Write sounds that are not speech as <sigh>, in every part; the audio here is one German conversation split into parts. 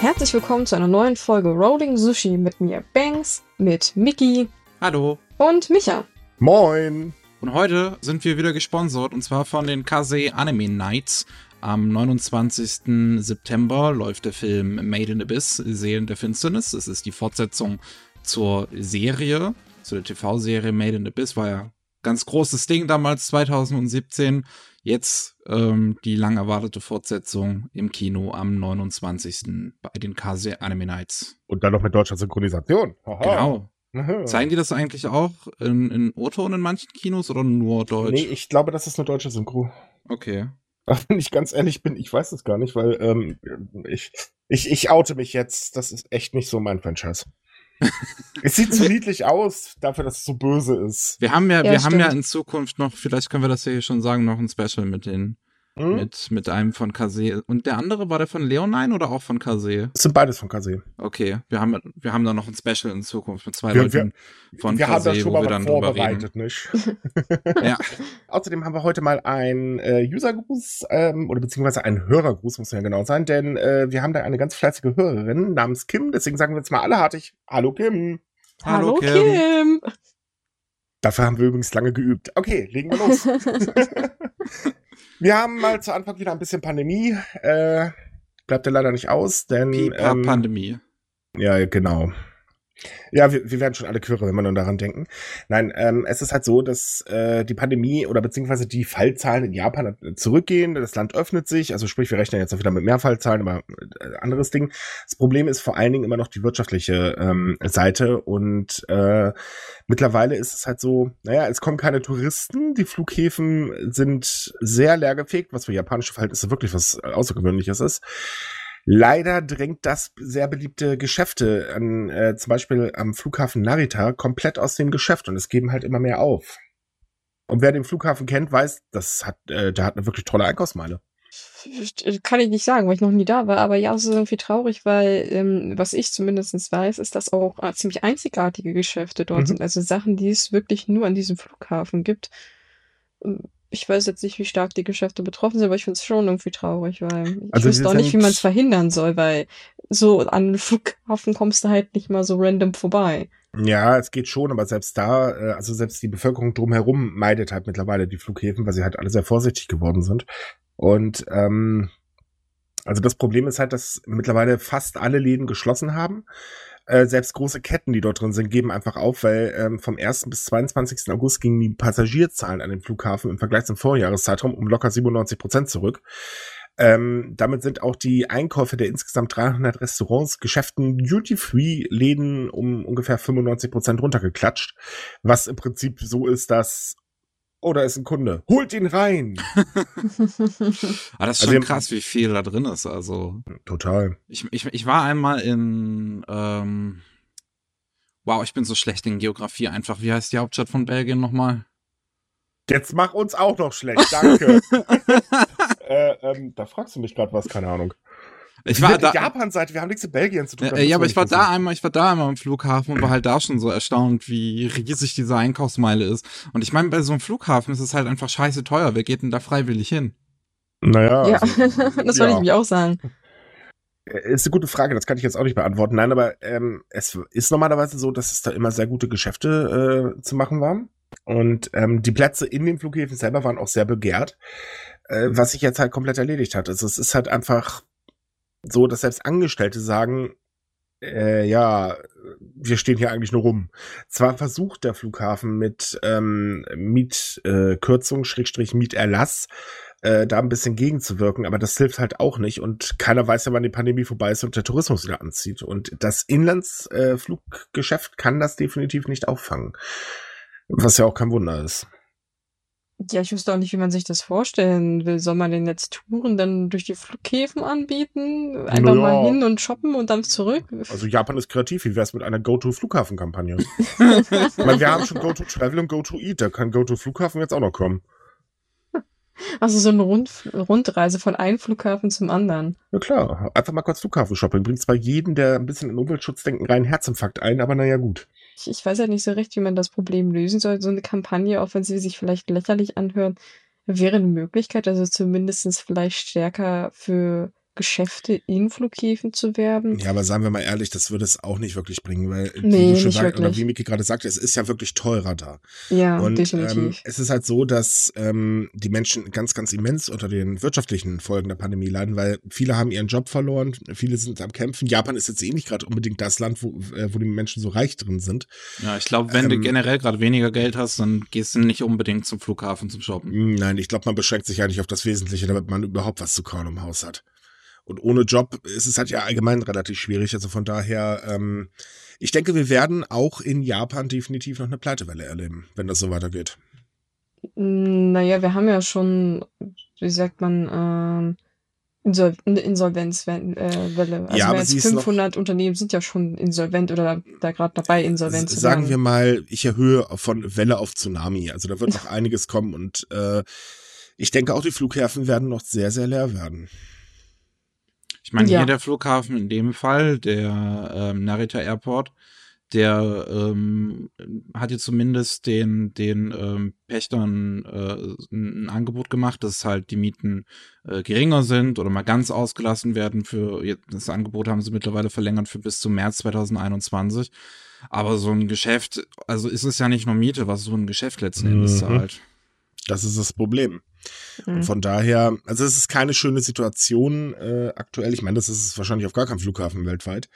Herzlich willkommen zu einer neuen Folge Rolling Sushi mit mir Banks, mit Mickey Hallo. und Micha. Moin! Und heute sind wir wieder gesponsert und zwar von den Kase Anime Nights. Am 29. September läuft der Film Made in Abyss, Seelen der Finsternis. Es ist die Fortsetzung zur Serie, zu der TV-Serie Made in Abyss. War ja ganz großes Ding damals, 2017. Jetzt ähm, die lang erwartete Fortsetzung im Kino am 29. bei den Kase Anime Nights. Und dann noch mit deutscher Synchronisation. Genau. Aha. Zeigen die das eigentlich auch in, in O-Ton in manchen Kinos oder nur Deutsch? Nee, ich glaube, das ist eine deutsche Synchro. Okay. Ach, wenn ich ganz ehrlich bin, ich weiß es gar nicht, weil ähm, ich, ich, ich oute mich jetzt. Das ist echt nicht so mein Franchise. Es sieht zu niedlich aus, dafür, dass es so böse ist. Wir haben ja, Ja, wir haben ja stimmt. in Zukunft noch, vielleicht können wir das ja hier schon sagen, noch ein Special mit den, Hm? mit, mit einem von Kase. Und der andere war der von Leonine oder auch von Kase? Es sind beides von Kase. Okay, wir haben, wir haben da noch ein Special in Zukunft mit zwei Wir- Leuten von wir haben da Kase, schon wo mal wir dann drüber reden. vorbereitet, nicht? <laughs> Ja, <laughs> Außerdem haben wir heute mal einen äh, Usergruß ähm, oder beziehungsweise einen Hörergruß, muss ja genau sein, denn äh, wir haben da eine ganz fleißige Hörerin namens Kim, deswegen sagen wir jetzt mal alle hartig Hallo Kim. Hallo, Hallo Kim. Kim. Dafür haben wir übrigens lange geübt. Okay, legen wir los. <laughs> wir haben mal zu Anfang wieder ein bisschen Pandemie. Äh, bleibt ja leider nicht aus, denn. Pipa ähm, Pandemie. ja, genau. Ja, wir, wir werden schon alle quirre, wenn wir nur daran denken. Nein, ähm, es ist halt so, dass äh, die Pandemie oder beziehungsweise die Fallzahlen in Japan zurückgehen. Das Land öffnet sich, also sprich, wir rechnen jetzt auch wieder mit mehr Fallzahlen, aber äh, anderes Ding. Das Problem ist vor allen Dingen immer noch die wirtschaftliche ähm, Seite und äh, mittlerweile ist es halt so, naja, es kommen keine Touristen, die Flughäfen sind sehr leergefegt, was für japanische Verhältnisse wirklich was Außergewöhnliches ist. Leider drängt das sehr beliebte Geschäfte an, äh, zum Beispiel am Flughafen Narita komplett aus dem Geschäft und es geben halt immer mehr auf. Und wer den Flughafen kennt, weiß, das hat, äh, der hat eine wirklich tolle Einkaufsmeile. Kann ich nicht sagen, weil ich noch nie da war, aber ja, es ist irgendwie traurig, weil ähm, was ich zumindest weiß, ist, dass auch äh, ziemlich einzigartige Geschäfte dort Mhm. sind. Also Sachen, die es wirklich nur an diesem Flughafen gibt. Ich weiß jetzt nicht, wie stark die Geschäfte betroffen sind, aber ich finde es schon irgendwie traurig, weil ich Also wüsste auch nicht, wie man es verhindern soll, weil so an den Flughafen kommst du halt nicht mal so random vorbei. Ja, es geht schon, aber selbst da, äh, also selbst die Bevölkerung drumherum meidet halt mittlerweile die Flughäfen, weil sie halt alle sehr vorsichtig geworden sind. Und ähm, also das Problem ist halt, dass mittlerweile fast alle Läden geschlossen haben. Äh, selbst große Ketten, die dort drin sind, geben einfach auf, weil ähm, vom 1. bis 22. August gingen die Passagierzahlen an den Flughafen im Vergleich zum Vorjahreszeitraum um locker 97 Prozent zurück. Ähm, damit sind auch die Einkäufe der insgesamt 300 Restaurants, Geschäften, Duty-Free-Läden um ungefähr 95 Prozent runtergeklatscht. Was im Prinzip so ist, dass oder ist ein Kunde. Holt ihn rein! Aber <laughs> das ist Also schon wir- krass, wie viel da drin ist. Also, Total. ich, ich, ich war einmal in, ähm, wow, ich bin so schlecht in Geografie einfach. Wie heißt die Hauptstadt von Belgien nochmal? Jetzt mach uns auch noch schlecht, danke. <laughs> äh, ähm, da fragst du mich gerade was, keine Ahnung. Ich war da, Japan-Seite, wir haben nichts mit Belgien zu tun. Ja, äh, ja, aber ich war da einmal, ich war da einmal am Flughafen und war halt da schon so erstaunt, wie riesig diese Einkaufsmeile ist. Und ich meine, bei so einem Flughafen ist es halt einfach scheiße teuer. Wer geht denn da freiwillig hin? Naja, ja, also, <laughs> das wollte ich mich auch sagen. Äh, Ist eine gute Frage, das kann ich jetzt auch nicht beantworten. Nein, aber ähm, es ist normalerweise so, dass es da immer sehr gute Geschäfte äh, zu machen war. Und ähm, die Plätze in den Flughäfen selber waren auch sehr begehrt, äh, was sich jetzt halt komplett erledigt hat. Also es ist halt einfach so, dass selbst Angestellte sagen, äh, ja, wir stehen hier eigentlich nur rum. Zwar versucht der Flughafen mit ähm, Mietkürzung, äh, Schrägstrich Mieterlass, äh, da ein bisschen gegenzuwirken, aber das hilft halt auch nicht und keiner weiß ja, wann die Pandemie vorbei ist und der Tourismus wieder anzieht. Und das Inlandsfluggeschäft äh, kann das definitiv nicht auffangen. Was ja auch kein Wunder ist. Ja, ich wüsste auch nicht, wie man sich das vorstellen will. Soll man denn jetzt Touren dann durch die Flughäfen anbieten? Einfach Na mal hin und shoppen und dann zurück? Also Japan ist kreativ. Wie wär's mit einer Go-To-Flughafen-Kampagne? <laughs> ich meine, wir haben schon Go-To-Travel und Go-To-Eat. Da kann Go-To-Flughafen jetzt auch noch kommen. Also so eine Rund Rundreise von einem Flughafen zum anderen. Ja klar, einfach mal kurz Flughafen-Shopping. Bringt zwar jeden, der ein bisschen in Umweltschutz denkt, reinen Herzinfarkt ein, aber naja, gut. Ich, ich weiß ja nicht so recht, wie man das Problem lösen soll. So eine Kampagne, auch wenn sie sich vielleicht lächerlich anhören, wäre eine Möglichkeit, also zumindestens vielleicht stärker für Geschäfte in Flughäfen zu werben. Ja, aber sagen wir mal ehrlich, das würde es auch nicht wirklich bringen, weil Nee, wie du schon sagst, oder wie Miki gerade sagte, es ist ja wirklich teurer da. Ja, Und ähm, definitiv. es ist halt so, dass ähm, die Menschen ganz, ganz immens unter den wirtschaftlichen Folgen der Pandemie leiden, weil viele haben ihren Job verloren, viele sind am Kämpfen. Japan ist jetzt eh nicht gerade unbedingt das Land, wo, äh, wo die Menschen so reich drin sind. Ja, ich glaube, wenn du Ähm, generell gerade weniger Geld hast, dann gehst du nicht unbedingt zum Flughafen zum Shoppen. Nein, ich glaube, man beschränkt sich eigentlich auf das Wesentliche, damit man überhaupt was zu kauen im Haus hat. Und ohne Job ist es halt ja allgemein relativ schwierig. Also von daher, ähm, ich denke, wir werden auch in Japan definitiv noch eine Pleitewelle erleben, wenn das so weitergeht. Mm, Naja, wir haben ja schon, wie sagt man, ähm, Insol eine Insolvenzwelle. Äh, also Ja, mehr als ist noch- 500 Unternehmen sind ja schon insolvent oder da gerade dabei, insolvent zu Sagen wir mal, ich erhöhe von Welle auf Tsunami. Also da wird <laughs> noch einiges kommen und äh, ich denke auch die Flughäfen werden noch sehr, sehr leer werden. Ich meine, Ja. hier der Flughafen in dem Fall, der ähm, Narita Airport, der ähm, hat jetzt zumindest den, den ähm, Pächtern äh, ein Angebot gemacht, dass halt die Mieten äh, geringer sind oder mal ganz ausgelassen werden für, das Angebot haben sie mittlerweile verlängert für bis zum März 2021. Aber so ein Geschäft, also ist es ja nicht nur Miete, was so ein Geschäft letzten Endes Mhm. zahlt. Das ist das Problem. Und Mhm. von daher, also es ist keine schöne Situation äh, aktuell. Ich meine, das ist es wahrscheinlich auf gar keinem Flughafen weltweit.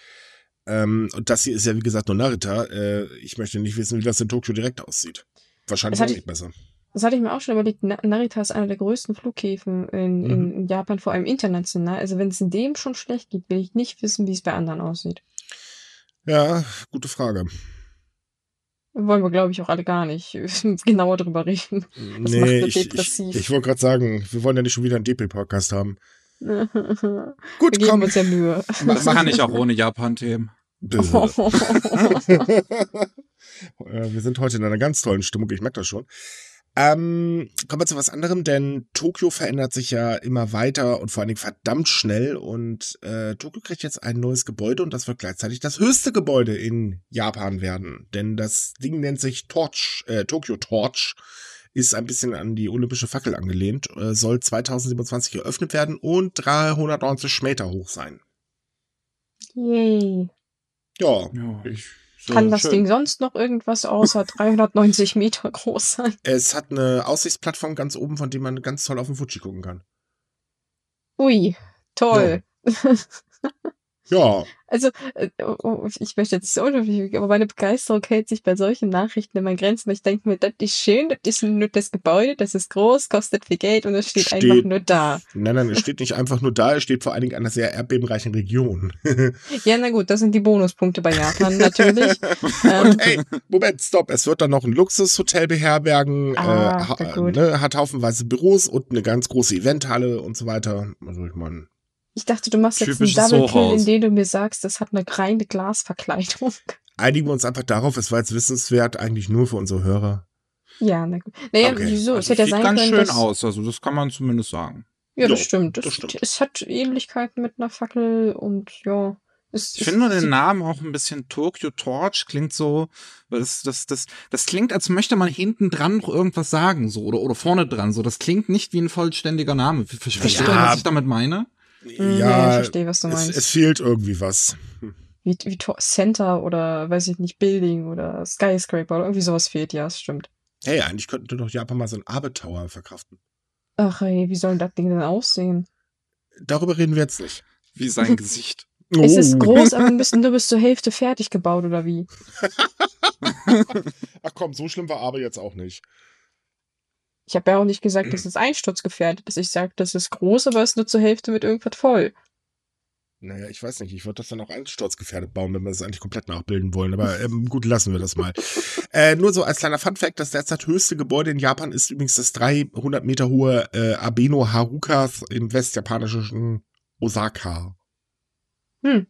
Ähm, und das hier ist ja, wie gesagt, nur Narita. Äh, ich möchte nicht wissen, wie das in Tokio direkt aussieht. Wahrscheinlich auch nicht besser. Das hatte ich mir auch schon überlegt. Na Narita ist einer der größten Flughäfen in, Mhm. in Japan, vor allem international. Also wenn es in dem schon schlecht geht, will ich nicht wissen, wie es bei anderen aussieht. Ja, gute Frage. Wollen wir, glaube ich, auch alle gar nicht <laughs> genauer drüber reden. Das macht nee, ich, ich, depressiv. ich wollte gerade sagen, wir wollen ja nicht schon wieder einen DP-Podcast haben. <laughs> wir Gut, geben komm. uns ja Mühe. <laughs> Das kann ich auch ohne Japan-Themen. Wir sind heute in einer ganz tollen Stimmung, ich merke das schon. Ähm, kommen wir zu was anderem, denn Tokio verändert sich ja immer weiter und vor allen Dingen verdammt schnell und äh, Tokio kriegt jetzt ein neues Gebäude und das wird gleichzeitig das höchste Gebäude in Japan werden, denn das Ding nennt sich Torch, äh, Tokyo Torch, ist ein bisschen an die olympische Fackel angelehnt, äh, soll 2027 eröffnet werden und 390 Meter hoch sein. Yay. Ja, Ja. ich So, Kann das schön. Ding sonst noch irgendwas außer 390 Meter <laughs> groß sein? Es hat eine Aussichtsplattform ganz oben, von der man ganz toll auf den Fuji gucken kann. Ui, toll. Ja, <laughs> Also, äh, oh, oh, ich möchte jetzt so unhöflich, aber meine Begeisterung hält sich bei solchen Nachrichten immer in Grenzen. Ich denke mir, das ist schön, das ist ein nettes Gebäude, das ist groß, kostet viel Geld und es steht, Steht- einfach nur da. nein, nein, es steht nicht einfach nur da, es steht vor allen Dingen in einer sehr erdbebenreichen Region. <laughs> Ja, na gut, das sind die Bonuspunkte bei Japan natürlich. <laughs> ähm, Und hey, Moment, stopp, es wird dann noch ein Luxushotel beherbergen, Ah, äh, ha- ne, hat haufenweise Büros und eine ganz große Eventhalle und so weiter. Also ich meine, ich dachte, du machst jetzt einen Double Kill, Hochhaus. indem du mir sagst, das hat eine reine Glasverkleidung. <laughs> einigen wir uns einfach darauf, es war jetzt wissenswert eigentlich nur für unsere Hörer. Ja, na gut. Naja, Okay, wieso? Also es hätte ja sieht sein ganz können, schön dass, aus, also das kann man zumindest sagen. Ja, das Ja, stimmt. Das, das stimmt. Es hat Ähnlichkeiten mit einer Fackel und ja. Es, Ich es finde den sieht- Namen auch ein bisschen Tokyo Torch klingt so, weil das, das, das, das klingt, als möchte man hinten dran noch irgendwas sagen, so, oder, oder vorne dran, so. Das klingt nicht wie ein vollständiger Name. Ver- ver- Versteht ihr, Ja. was ich damit meine? Hm, ja, ich verstehe, was du es, meinst. es fehlt irgendwie was. wie, wie Center oder weiß ich nicht, Building oder Skyscraper oder irgendwie sowas fehlt, ja, es stimmt. Hey, eigentlich könnten wir doch Japan mal so einen Abe Tower verkraften. Ach ey, wie soll das Ding denn aussehen? Darüber reden wir jetzt nicht. Wie sein Gesicht. <laughs> Es ist Oh. groß, aber müssen nur bis zur Hälfte fertig gebaut oder wie? <laughs> Ach komm, so schlimm war Abe jetzt auch nicht. Ich habe ja auch nicht gesagt, dass es einsturzgefährdet ist. Ich sage, das ist groß, aber es ist nur zur Hälfte mit irgendwas voll. Naja, ich weiß nicht. Ich würde das dann auch einsturzgefährdet bauen, wenn wir das eigentlich komplett nachbilden wollen. Aber ähm, <laughs> gut, lassen wir das mal. äh, nur so als kleiner Funfact, das derzeit höchste Gebäude in Japan ist übrigens das 300 Meter hohe äh, Abeno Haruka im westjapanischen Osaka. Hm.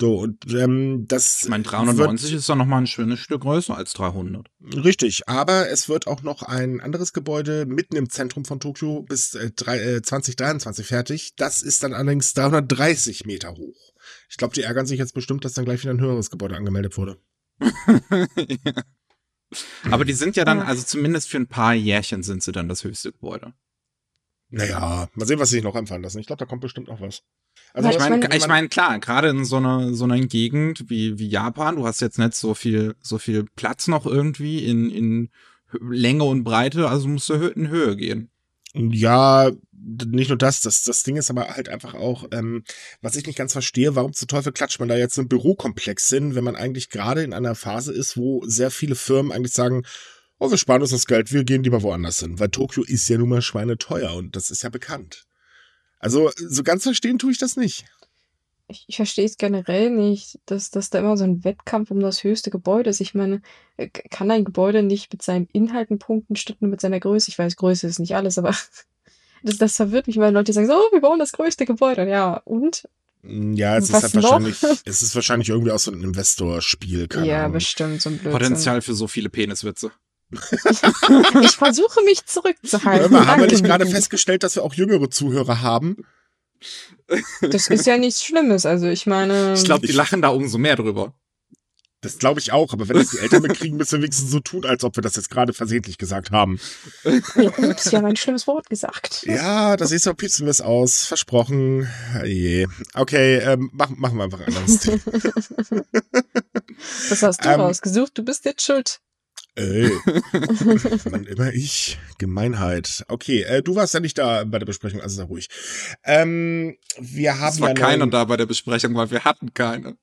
So, und ähm, das Ich meine, 390 ist doch noch mal ein schönes Stück größer als 300. wird, richtig, aber es wird auch noch ein anderes Gebäude mitten im Zentrum von Tokio bis äh, drei, äh, 2023 fertig. Das ist dann allerdings 330 Meter hoch. Ich glaube, die ärgern sich jetzt bestimmt, dass dann gleich wieder ein höheres Gebäude angemeldet wurde. <laughs> Ja. Aber die sind ja dann, also zumindest für ein paar Jährchen sind sie dann das höchste Gebäude. Naja, mal sehen, was sie sich noch einfallen lassen. Ich glaube, da kommt bestimmt noch was. Also ich meine, ich meine, klar, gerade in so einer so einer Gegend wie wie Japan, du hast jetzt nicht so viel so viel Platz noch irgendwie in in Länge und Breite, also musst du in Höhe gehen. Ja, nicht nur das, das, das Ding ist aber halt einfach auch, ähm, was ich nicht ganz verstehe, warum zu Teufel klatscht man da jetzt einen Bürokomplex hin, wenn man eigentlich gerade in einer Phase ist, wo sehr viele Firmen eigentlich sagen, oh, wir sparen uns das Geld, wir gehen lieber woanders hin, weil Tokio ist ja nun mal schweineteuer und das ist ja bekannt. Also so ganz verstehen tue ich das nicht. Ich, ich verstehe es generell nicht, dass, dass da immer so ein Wettkampf um das höchste Gebäude ist. Ich meine, äh, kann ein Gebäude nicht mit seinen Inhalten punkten, statt nur mit seiner Größe? Ich weiß, Größe ist nicht alles, aber <laughs> das, das verwirrt mich, weil Leute sagen so, oh, wir bauen das größte Gebäude. Ja, und? Ja, es ist halt wahrscheinlich, <laughs> es ist wahrscheinlich irgendwie auch so ein Investorspiel. Ja, Ahnung. bestimmt, so ein Blödsinn. Potenzial für so viele Peniswitze. <laughs> ich versuche mich zurückzuhalten. Wir haben wir nicht gerade festgestellt, dass wir auch jüngere Zuhörer haben? Das ist ja nichts Schlimmes. Also ich meine. Ich glaube, die lachen da umso mehr drüber. Das glaube ich auch, aber wenn das die Eltern mitkriegen, müssen wir wenigstens so tun, als ob wir das jetzt gerade versehentlich gesagt haben. Ja, gut, ist ja ein schlimmes Wort gesagt. Ja, das ist so, piepsen wir es aus. Versprochen. Je. Okay, ähm, machen, machen wir einfach anders. Was hast du ähm, rausgesucht? Du bist jetzt schuld. Ey, <laughs> wann immer ich. Gemeinheit. Okay, äh, du warst ja nicht da bei der Besprechung, also sei ruhig. Ähm, wir haben es war ja keiner da bei der Besprechung, weil wir hatten keine.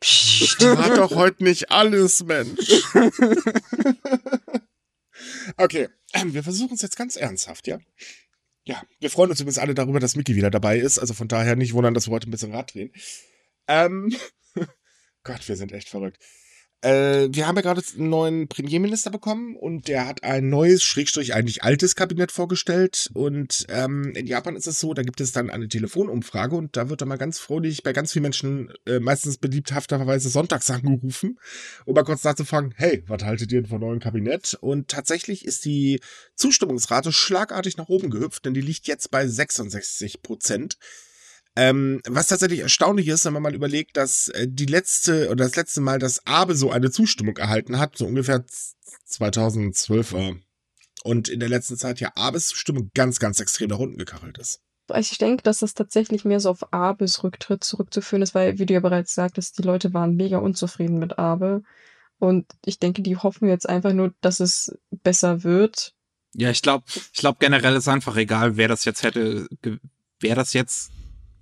Psst, hat doch heute nicht alles, Mensch. <laughs> okay, ähm, wir versuchen es jetzt ganz ernsthaft, ja? Ja, wir freuen uns übrigens alle darüber, dass Mickey wieder dabei ist. Also von daher nicht wundern, dass wir heute ein bisschen Rad drehen. Ähm, <laughs> Gott, wir sind echt verrückt. Äh, wir haben ja gerade einen neuen Premierminister bekommen und der hat ein neues, Schrägstrich eigentlich altes Kabinett vorgestellt. Und ähm, in Japan ist es so, da gibt es dann eine Telefonumfrage und da wird dann mal ganz fröhlich bei ganz vielen Menschen, äh, meistens beliebthafterweise sonntags angerufen, um mal kurz nachzufragen, hey, was haltet ihr denn von neuen Kabinett? Und tatsächlich ist die Zustimmungsrate schlagartig nach oben gehüpft, denn die liegt jetzt bei 66 Prozent. Ähm, was tatsächlich erstaunlich ist, wenn man mal überlegt, dass äh, die letzte oder das letzte Mal, dass Abe so eine Zustimmung erhalten hat, so ungefähr 2012 war. Und in der letzten Zeit ja Abes Zustimmung ganz, ganz extrem nach unten gekachelt ist. Ich denke, dass das tatsächlich mehr so auf Abes Rücktritt zurückzuführen ist, weil, wie du ja bereits sagtest, die Leute waren mega unzufrieden mit Abe. Und ich denke, die hoffen jetzt einfach nur, dass es besser wird. Ja, ich glaube, ich glaube generell ist einfach egal, wer das jetzt hätte, wer das jetzt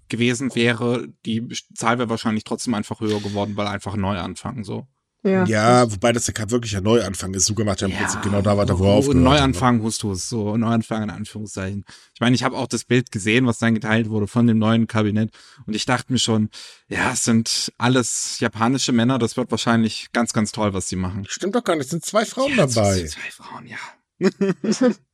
gewesen wäre, die Zahl wäre wahrscheinlich trotzdem einfach höher geworden, weil einfach neu anfangen so. Ja, ja wobei das ja kein wirklicher Neuanfang ist. Suga macht ja im ja, Prinzip genau da weiter, wo er aufgehört Neuanfang, hust du es, so Neuanfang in Anführungszeichen. Ich meine, ich habe auch das Bild gesehen, was dann geteilt wurde von dem neuen Kabinett und ich dachte mir schon, ja, es sind alles japanische Männer, das wird wahrscheinlich ganz, ganz toll, was sie machen. Stimmt doch gar nicht, es sind zwei Frauen ja, dabei. Zwei Frauen, ja. <laughs> <laughs>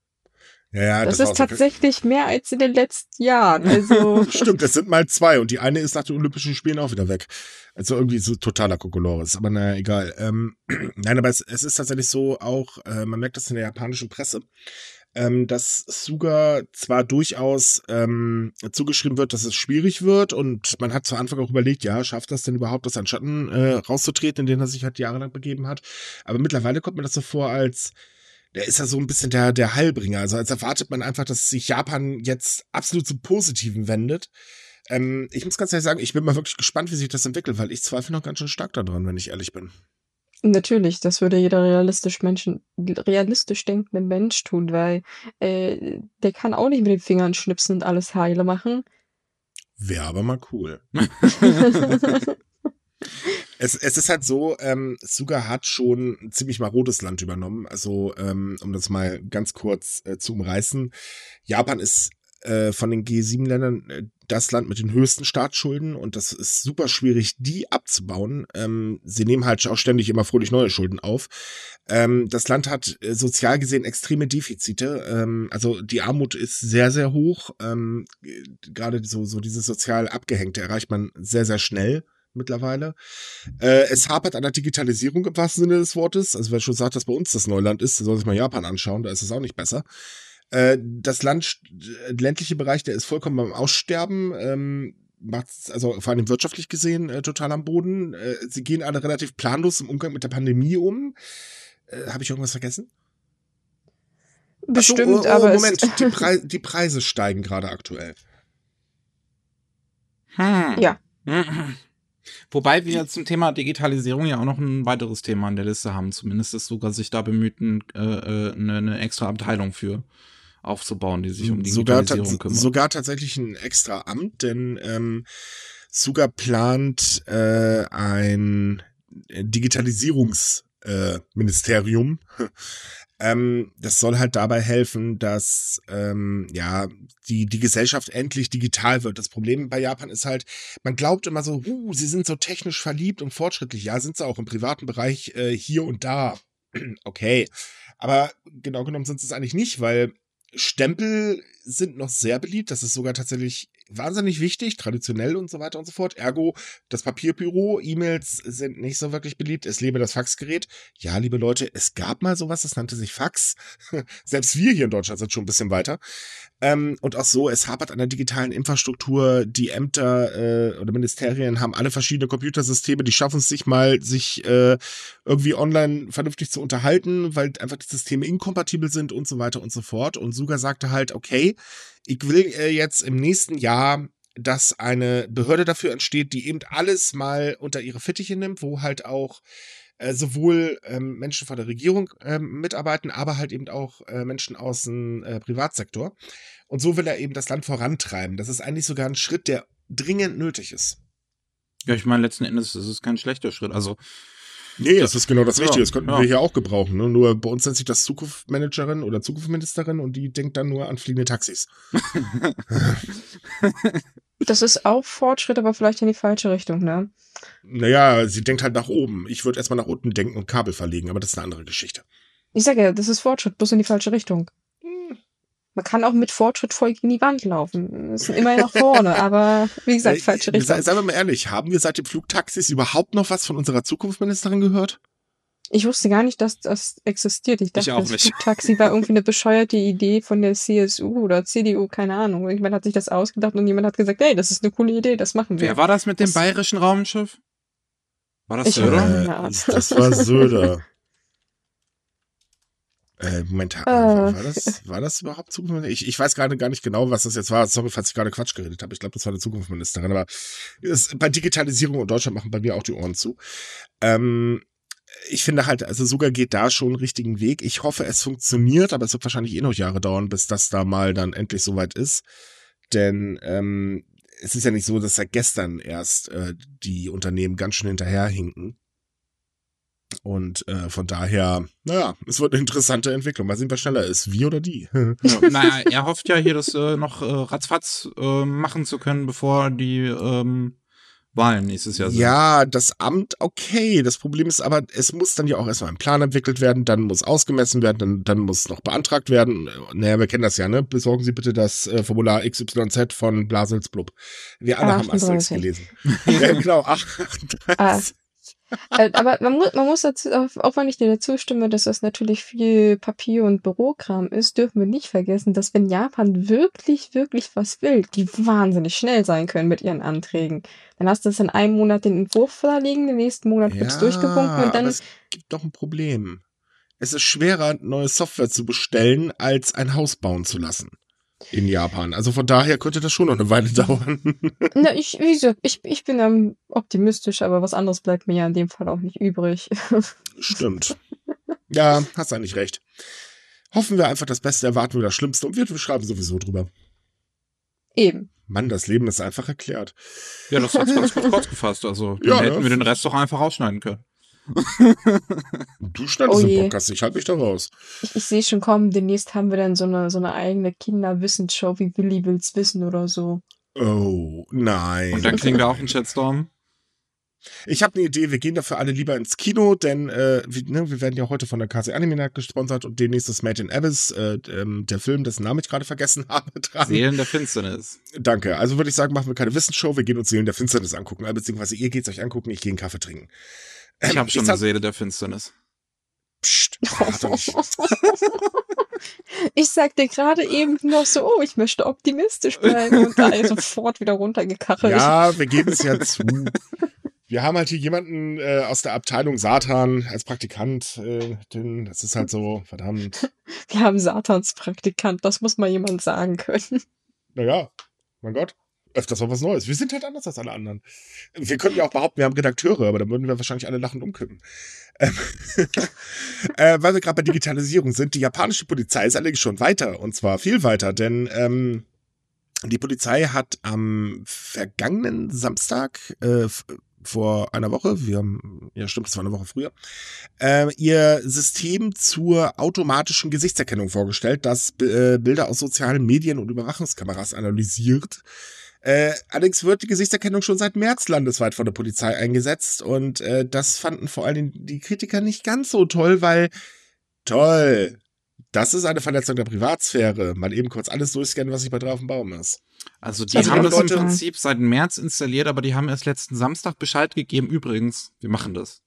Ja, ja, das, das ist tatsächlich so mehr als in den letzten Jahren. Also <laughs> Stimmt, es sind mal zwei und die eine ist nach den Olympischen Spielen auch wieder weg. Also irgendwie so totaler Kokolores, aber naja, egal. Ähm, <clears throat> nein, aber es, es, ist tatsächlich so auch, äh, man merkt das in der japanischen Presse, ähm, dass Suga zwar durchaus ähm, zugeschrieben wird, dass es schwierig wird und man hat zu Anfang auch überlegt, ja, schafft das denn überhaupt, aus seinen Schatten äh, rauszutreten, in den er sich halt jahrelang begeben hat. Aber mittlerweile kommt mir das so vor, als der ist ja so ein bisschen der, der Heilbringer. Also als erwartet man einfach, dass sich Japan jetzt absolut zum Positiven wendet. Ähm, ich muss ganz ehrlich sagen, ich bin mal wirklich gespannt, wie sich das entwickelt, weil ich zweifle noch ganz schön stark daran, wenn ich ehrlich bin. Natürlich, das würde jeder realistisch Menschen, realistisch denkende Mensch tun, weil äh, der kann auch nicht mit den Fingern schnipsen und alles heile machen. Wäre aber mal cool. <laughs> <laughs> Es, es ist halt so, ähm, Suga hat schon ein ziemlich marodes Land übernommen. Also, ähm, um das mal ganz kurz äh, zu umreißen. Japan ist äh, von den G7-Ländern äh, das Land mit den höchsten Staatsschulden und das ist super schwierig, die abzubauen. Ähm, sie nehmen halt auch ständig immer fröhlich neue Schulden auf. Ähm, das Land hat äh, sozial gesehen extreme Defizite. Ähm, also die Armut ist sehr, sehr hoch. Ähm, Gerade so, so dieses sozial Abgehängte erreicht man sehr, sehr schnell mittlerweile. Äh, es hapert an der Digitalisierung im wahrsten Sinne des Wortes. Also wer schon sagt, dass bei uns das Neuland ist, soll sich mal Japan anschauen, da ist es auch nicht besser. Äh, das Land, äh, ländliche Bereich, der ist vollkommen beim Aussterben. Ähm, macht also vor allem wirtschaftlich gesehen äh, total am Boden. Äh, sie gehen alle relativ planlos im Umgang mit der Pandemie um. Äh, Habe ich irgendwas vergessen? Bestimmt, so, oh, oh, aber Moment, <laughs> die, Prei die Preise steigen gerade aktuell. Hm. Ja. Wobei wir zum Thema Digitalisierung ja auch noch ein weiteres Thema an der Liste haben. Zumindest ist sogar sich da bemüht, äh, äh, eine, eine extra Abteilung für aufzubauen, die sich um sogar, Digitalisierung kümmert. sogar tatsächlich ein extra Amt, denn ähm, Suga plant äh, ein Digitalisierungsministerium. Äh, <laughs> ähm, das soll halt dabei helfen, dass ähm, ja die die Gesellschaft endlich digital wird. Das Problem bei Japan ist halt, man glaubt immer so, uh, sie sind so technisch verliebt und fortschrittlich. Ja, sind sie auch im privaten Bereich äh, hier und da. <clears throat> okay, aber genau genommen sind sie es eigentlich nicht, weil Stempel sind noch sehr beliebt. Das ist sogar tatsächlich wahnsinnig wichtig, traditionell und so weiter und so fort. Ergo, das Papierbüro, E-Mails sind nicht so wirklich beliebt. Es lebe das Faxgerät. Ja, liebe Leute, es gab mal sowas, das nannte sich Fax. <laughs> Selbst wir hier in Deutschland sind schon ein bisschen weiter. Ähm, und auch so, es hapert an der digitalen Infrastruktur. Die Ämter äh, oder Ministerien haben alle verschiedene Computersysteme, die schaffen es sich mal, sich äh, irgendwie online vernünftig zu unterhalten, weil einfach die Systeme inkompatibel sind und so weiter und so fort. Und Suga sagte halt, okay, ich will äh, jetzt im nächsten Jahr dass eine Behörde dafür entsteht, die eben alles mal unter ihre Fittiche nimmt, wo halt auch äh, sowohl ähm, Menschen von der Regierung ähm, mitarbeiten, aber halt eben auch äh, Menschen aus dem äh, Privatsektor. Und so will er eben das Land vorantreiben. Das ist eigentlich sogar ein Schritt, der dringend nötig ist. Ja, ich meine, letzten Endes ist es kein schlechter Schritt. Also Nee, das ist genau das Ja, Richtige. Das könnten ja. wir hier auch gebrauchen. Ne? Nur bei uns nennt sich das Zukunftsmanagerin oder Zukunftsministerin und die denkt dann nur an fliegende Taxis. <laughs> das ist auch Fortschritt, aber vielleicht in die falsche Richtung, ne? Naja, sie denkt halt nach oben. Ich würde erstmal nach unten denken und Kabel verlegen, aber das ist eine andere Geschichte. Ich sage ja, das ist Fortschritt, bloß in die falsche Richtung. Man kann auch mit Fortschritt voll gegen die Wand laufen. Das ist immer nach vorne, <laughs> aber wie gesagt, falsche Richtung. sei- Seien wir mal ehrlich, haben wir seit dem Flugtaxis überhaupt noch was von unserer Zukunftsministerin gehört? Ich wusste gar nicht, dass das existiert. Ich dachte, auch das nicht. Taxi war irgendwie eine bescheuerte Idee von der CSU oder CDU, keine Ahnung. Irgendjemand hat sich das ausgedacht und jemand hat gesagt, hey, das ist eine coole Idee, das machen wir. wer war das mit dem Das- bayerischen Raumschiff? War das Ich- Söder? Äh, das war Söder. <laughs> Äh, Moment, Äh. war, das, war das überhaupt Zukunftsministerin? Ich, ich weiß gerade gar nicht genau, was das jetzt war. Sorry, falls ich gerade Quatsch geredet habe. Ich glaube, das war eine Zukunftsministerin. Aber es, bei Digitalisierung und Deutschland machen bei mir auch die Ohren zu. Ähm, ich finde halt, also sogar geht da schon einen richtigen Weg. Ich hoffe, es funktioniert, aber es wird wahrscheinlich eh noch Jahre dauern, bis das da mal dann endlich soweit ist. Denn ähm, es ist ja nicht so, dass seit gestern erst äh, die Unternehmen ganz schön hinterherhinken. Und äh, von daher, naja, es wird eine interessante Entwicklung. Mal sehen, wer schneller ist, wir oder die. Ja, <laughs> naja, er hofft ja hier, das äh, noch äh, ratzfatz äh, machen zu können, bevor die ähm, Wahlen nächstes Jahr sind. Ja, das Amt, okay. Das Problem ist aber, es muss dann ja auch erstmal ein Plan entwickelt werden, dann muss ausgemessen werden, dann, dann muss noch beantragt werden. Naja, wir kennen das ja, ne? Besorgen Sie bitte das äh, Formular XYZ von Blaselsblub. Wir alle haben Asterix 38. gelesen. <laughs> ja, genau, ach, Ah. Äh, aber man muss, man muss dazu, auch wenn ich dir dazu stimme, dass das natürlich viel Papier und Bürokram ist, dürfen wir nicht vergessen, dass wenn Japan wirklich, wirklich was will, die wahnsinnig schnell sein können mit ihren Anträgen. Dann hast du es in einem Monat den Entwurf vorliegen, den nächsten Monat wird's durchgewunken und aber dann es gibt doch ein Problem. Es ist schwerer, neue Software zu bestellen, als ein Haus bauen zu lassen. In Japan. Also von daher könnte das schon noch eine Weile <laughs> dauern. Na, ich, wie gesagt, ich, ich bin ähm, optimistisch, aber was anderes bleibt mir ja in dem Fall auch nicht übrig. <laughs> Stimmt. Ja, hast eigentlich recht. Hoffen wir einfach das Beste, erwarten wir das Schlimmste und wir schreiben sowieso drüber. Eben. Mann, das Leben ist einfach erklärt. Ja, das hat's ganz gut <laughs> kurz gefasst. Also, dann Ja, hätten wir den Rest doch einfach rausschneiden können. <laughs> Du schneidest Oh den. Podcast, ich halte mich da raus. Ich, ich sehe schon kommen, demnächst haben wir dann so eine, so eine eigene Kinderwissensshow wie Willi will's wissen oder so. Oh, nein. Und dann kriegen wir auch einen Shitstorm. Ich habe eine Idee, wir gehen dafür alle lieber ins Kino, denn äh, wir, ne, wir werden ja heute von der KC Anime Night gesponsert und demnächst ist Made in Abyss, äh, ähm, der Film, dessen Namen ich gerade vergessen <laughs> habe, dran. Seelen der Finsternis. Danke. Also würde ich sagen, machen wir keine Wissensshow, wir gehen uns Seelen der Finsternis angucken, beziehungsweise ihr geht's euch angucken, ich gehe einen Kaffee trinken. Ich Ähm, habe schon eine Seele der Finsternis. Psst, <laughs> nicht. Ich sagte gerade eben noch so, oh, ich möchte optimistisch bleiben und da ist sofort wieder runtergekachelt. Ja, wir geben es ja zu. wir haben halt hier jemanden äh, aus der Abteilung Satan als Praktikant. Äh, den, das ist halt so, verdammt. Wir haben Satans Praktikant, das muss mal jemand sagen können. Naja, mein Gott. Öfters mal was Neues. Wir sind halt anders als alle anderen. Wir könnten ja auch behaupten, wir haben Redakteure, aber dann würden wir wahrscheinlich alle lachend umkippen. Ähm, <laughs> äh, weil wir gerade bei Digitalisierung sind, die japanische Polizei ist allerdings schon weiter und zwar viel weiter, denn ähm, die Polizei hat am vergangenen Samstag äh, vor einer Woche, wir haben, ja stimmt, das war eine Woche früher, äh, ihr System zur automatischen Gesichtserkennung vorgestellt, das äh, Bilder aus sozialen Medien und Überwachungskameras analysiert. Äh, allerdings wird die Gesichtserkennung schon seit März landesweit von der Polizei eingesetzt und äh, das fanden vor allem die Kritiker nicht ganz so toll, weil toll, das ist eine Verletzung der Privatsphäre. Mal eben kurz alles durchscannen, was sich bei drauf im Baum ist. Also die also haben das Leute, im Prinzip seit März installiert, aber die haben erst letzten Samstag Bescheid gegeben. Übrigens, wir machen das.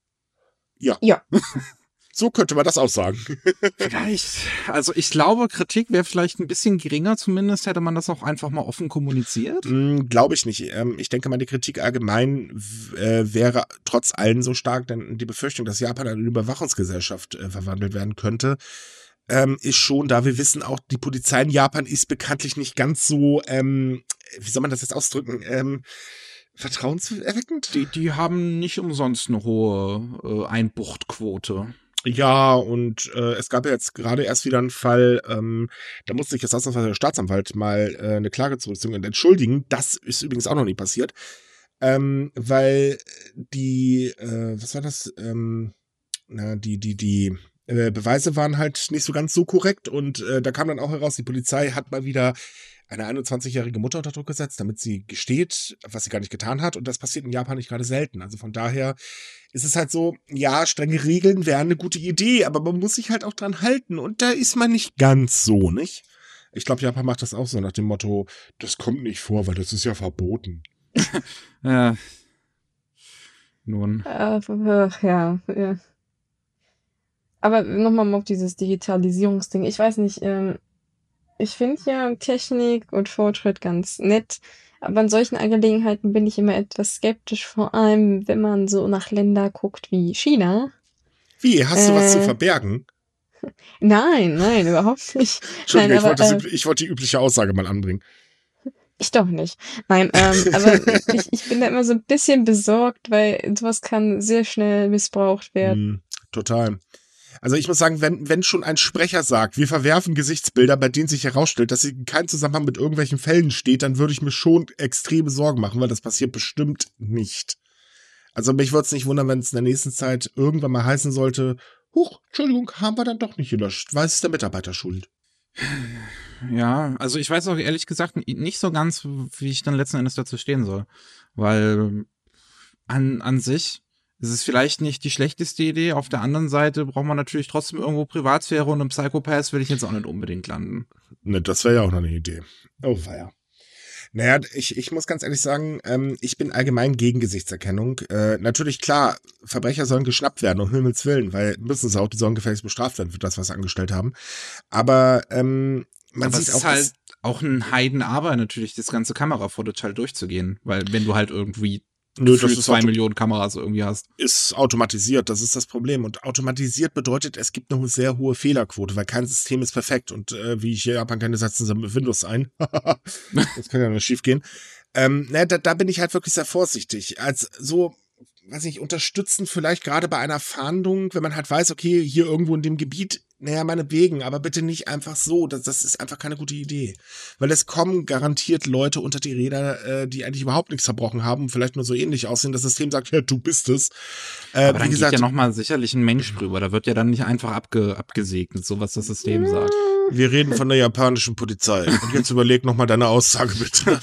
Ja. Ja. <laughs> so könnte man das auch sagen. <laughs> vielleicht. Also ich glaube, Kritik wäre vielleicht ein bisschen geringer. Zumindest hätte man das auch einfach mal offen kommuniziert. Mm, glaube ich nicht. Ähm, ich denke mal, die Kritik allgemein äh, wäre trotz allem so stark, denn die Befürchtung, dass Japan eine Überwachungsgesellschaft äh, verwandelt werden könnte, ähm, ist schon da. Wir wissen auch, die Polizei in Japan ist bekanntlich nicht ganz so, ähm, wie soll man das jetzt ausdrücken, ähm, vertrauenserweckend? Die, die haben nicht umsonst eine hohe äh, Einbuchtquote. Ja, und äh, es gab ja jetzt gerade erst wieder einen Fall, ähm, da musste sich jetzt ausnahmsweise der Staatsanwalt mal äh, eine Klage zurückziehen und entschuldigen. Das ist übrigens auch noch nie passiert. Ähm, weil die, äh, was war das? Ähm, na, die, die, die, äh, Beweise waren halt nicht so ganz so korrekt und äh, da kam dann auch heraus, die Polizei hat mal wieder eine 21-jährige Mutter unter Druck gesetzt, damit sie gesteht, was sie gar nicht getan hat. Und das passiert in Japan nicht gerade selten. Also von daher ist es halt so, ja, strenge Regeln wären eine gute Idee, aber man muss sich halt auch dran halten. Und da ist man nicht ganz so, nicht? Ich glaube, Japan macht das auch so nach dem Motto, das kommt nicht vor, weil das ist ja verboten. <laughs> ja. Nun. Äh, ja, ja. Aber nochmal auf dieses Digitalisierungsding. Ich weiß nicht, ähm, ich finde ja Technik und Fortschritt ganz nett. Aber in solchen Angelegenheiten bin ich immer etwas skeptisch, vor allem wenn man so nach Länder guckt wie China. Wie? Hast du äh, was zu äh, verbergen? <laughs> Nein, nein, überhaupt nicht. Entschuldigung, nein, ich, wollte äh, ich wollte die übliche Aussage mal anbringen. Ich doch nicht. Nein, ähm, <laughs> aber ich, ich bin da immer so ein bisschen besorgt, weil sowas kann sehr schnell missbraucht werden. Mm, total. Also ich muss sagen, wenn, wenn schon ein Sprecher sagt, wir verwerfen Gesichtsbilder, bei denen sich herausstellt, dass sie in keinem Zusammenhang mit irgendwelchen Fällen steht, dann würde ich mir schon extreme Sorgen machen, weil das passiert bestimmt nicht. Also mich würde es nicht wundern, wenn es in der nächsten Zeit irgendwann mal heißen sollte, huch, Entschuldigung, haben wir dann doch nicht gelöscht. Weiß ist der Mitarbeiter schuld. Ja, also ich weiß auch ehrlich gesagt nicht so ganz, wie ich dann letzten Endes dazu stehen soll. Weil an, an sich es ist vielleicht nicht die schlechteste Idee. Auf der anderen Seite braucht man natürlich trotzdem irgendwo Privatsphäre und im Psychopath will ich jetzt auch nicht unbedingt landen. Ne, das wäre ja auch noch eine Idee. Oh, weia. Naja, ich, ich muss ganz ehrlich sagen, ähm, ich bin allgemein gegen Gesichtserkennung. Äh, natürlich, klar, Verbrecher sollen geschnappt werden, um Himmels Willen, weil müssen sie auch, die sollen gefälligst bestraft werden für das, was sie angestellt haben. Aber ähm, man Aber sieht es auch. Ist halt auch ein Heidenarbeit natürlich, das ganze Kamera-Footage halt durchzugehen, weil wenn du halt irgendwie Nö, ist zwei Millionen Kameras irgendwie hast. Ist automatisiert, das ist das Problem. Und automatisiert bedeutet, es gibt eine sehr hohe Fehlerquote, weil kein System ist perfekt. Und äh, wie ich hier Japan kenne, setzen sie mit Windows ein. <laughs> das kann ja nicht schief gehen. Ähm, ne, da, da bin ich halt wirklich sehr vorsichtig. Als so, weiß nicht, unterstützen vielleicht gerade bei einer Fahndung, wenn man halt weiß, okay, hier irgendwo in dem Gebiet naja, meinetwegen, aber bitte nicht einfach so. Das, das ist einfach keine gute Idee. Weil es kommen garantiert Leute unter die Räder, äh, die eigentlich überhaupt nichts verbrochen haben, vielleicht nur so ähnlich aussehen. Das System sagt, ja, du bist es. Äh, aber dann wie gesagt, geht ja nochmal sicherlich ein Mensch drüber. Da wird ja dann nicht einfach abge abgesegnet, so was das System sagt. Wir reden von der japanischen Polizei. Und jetzt überleg nochmal deine Aussage bitte.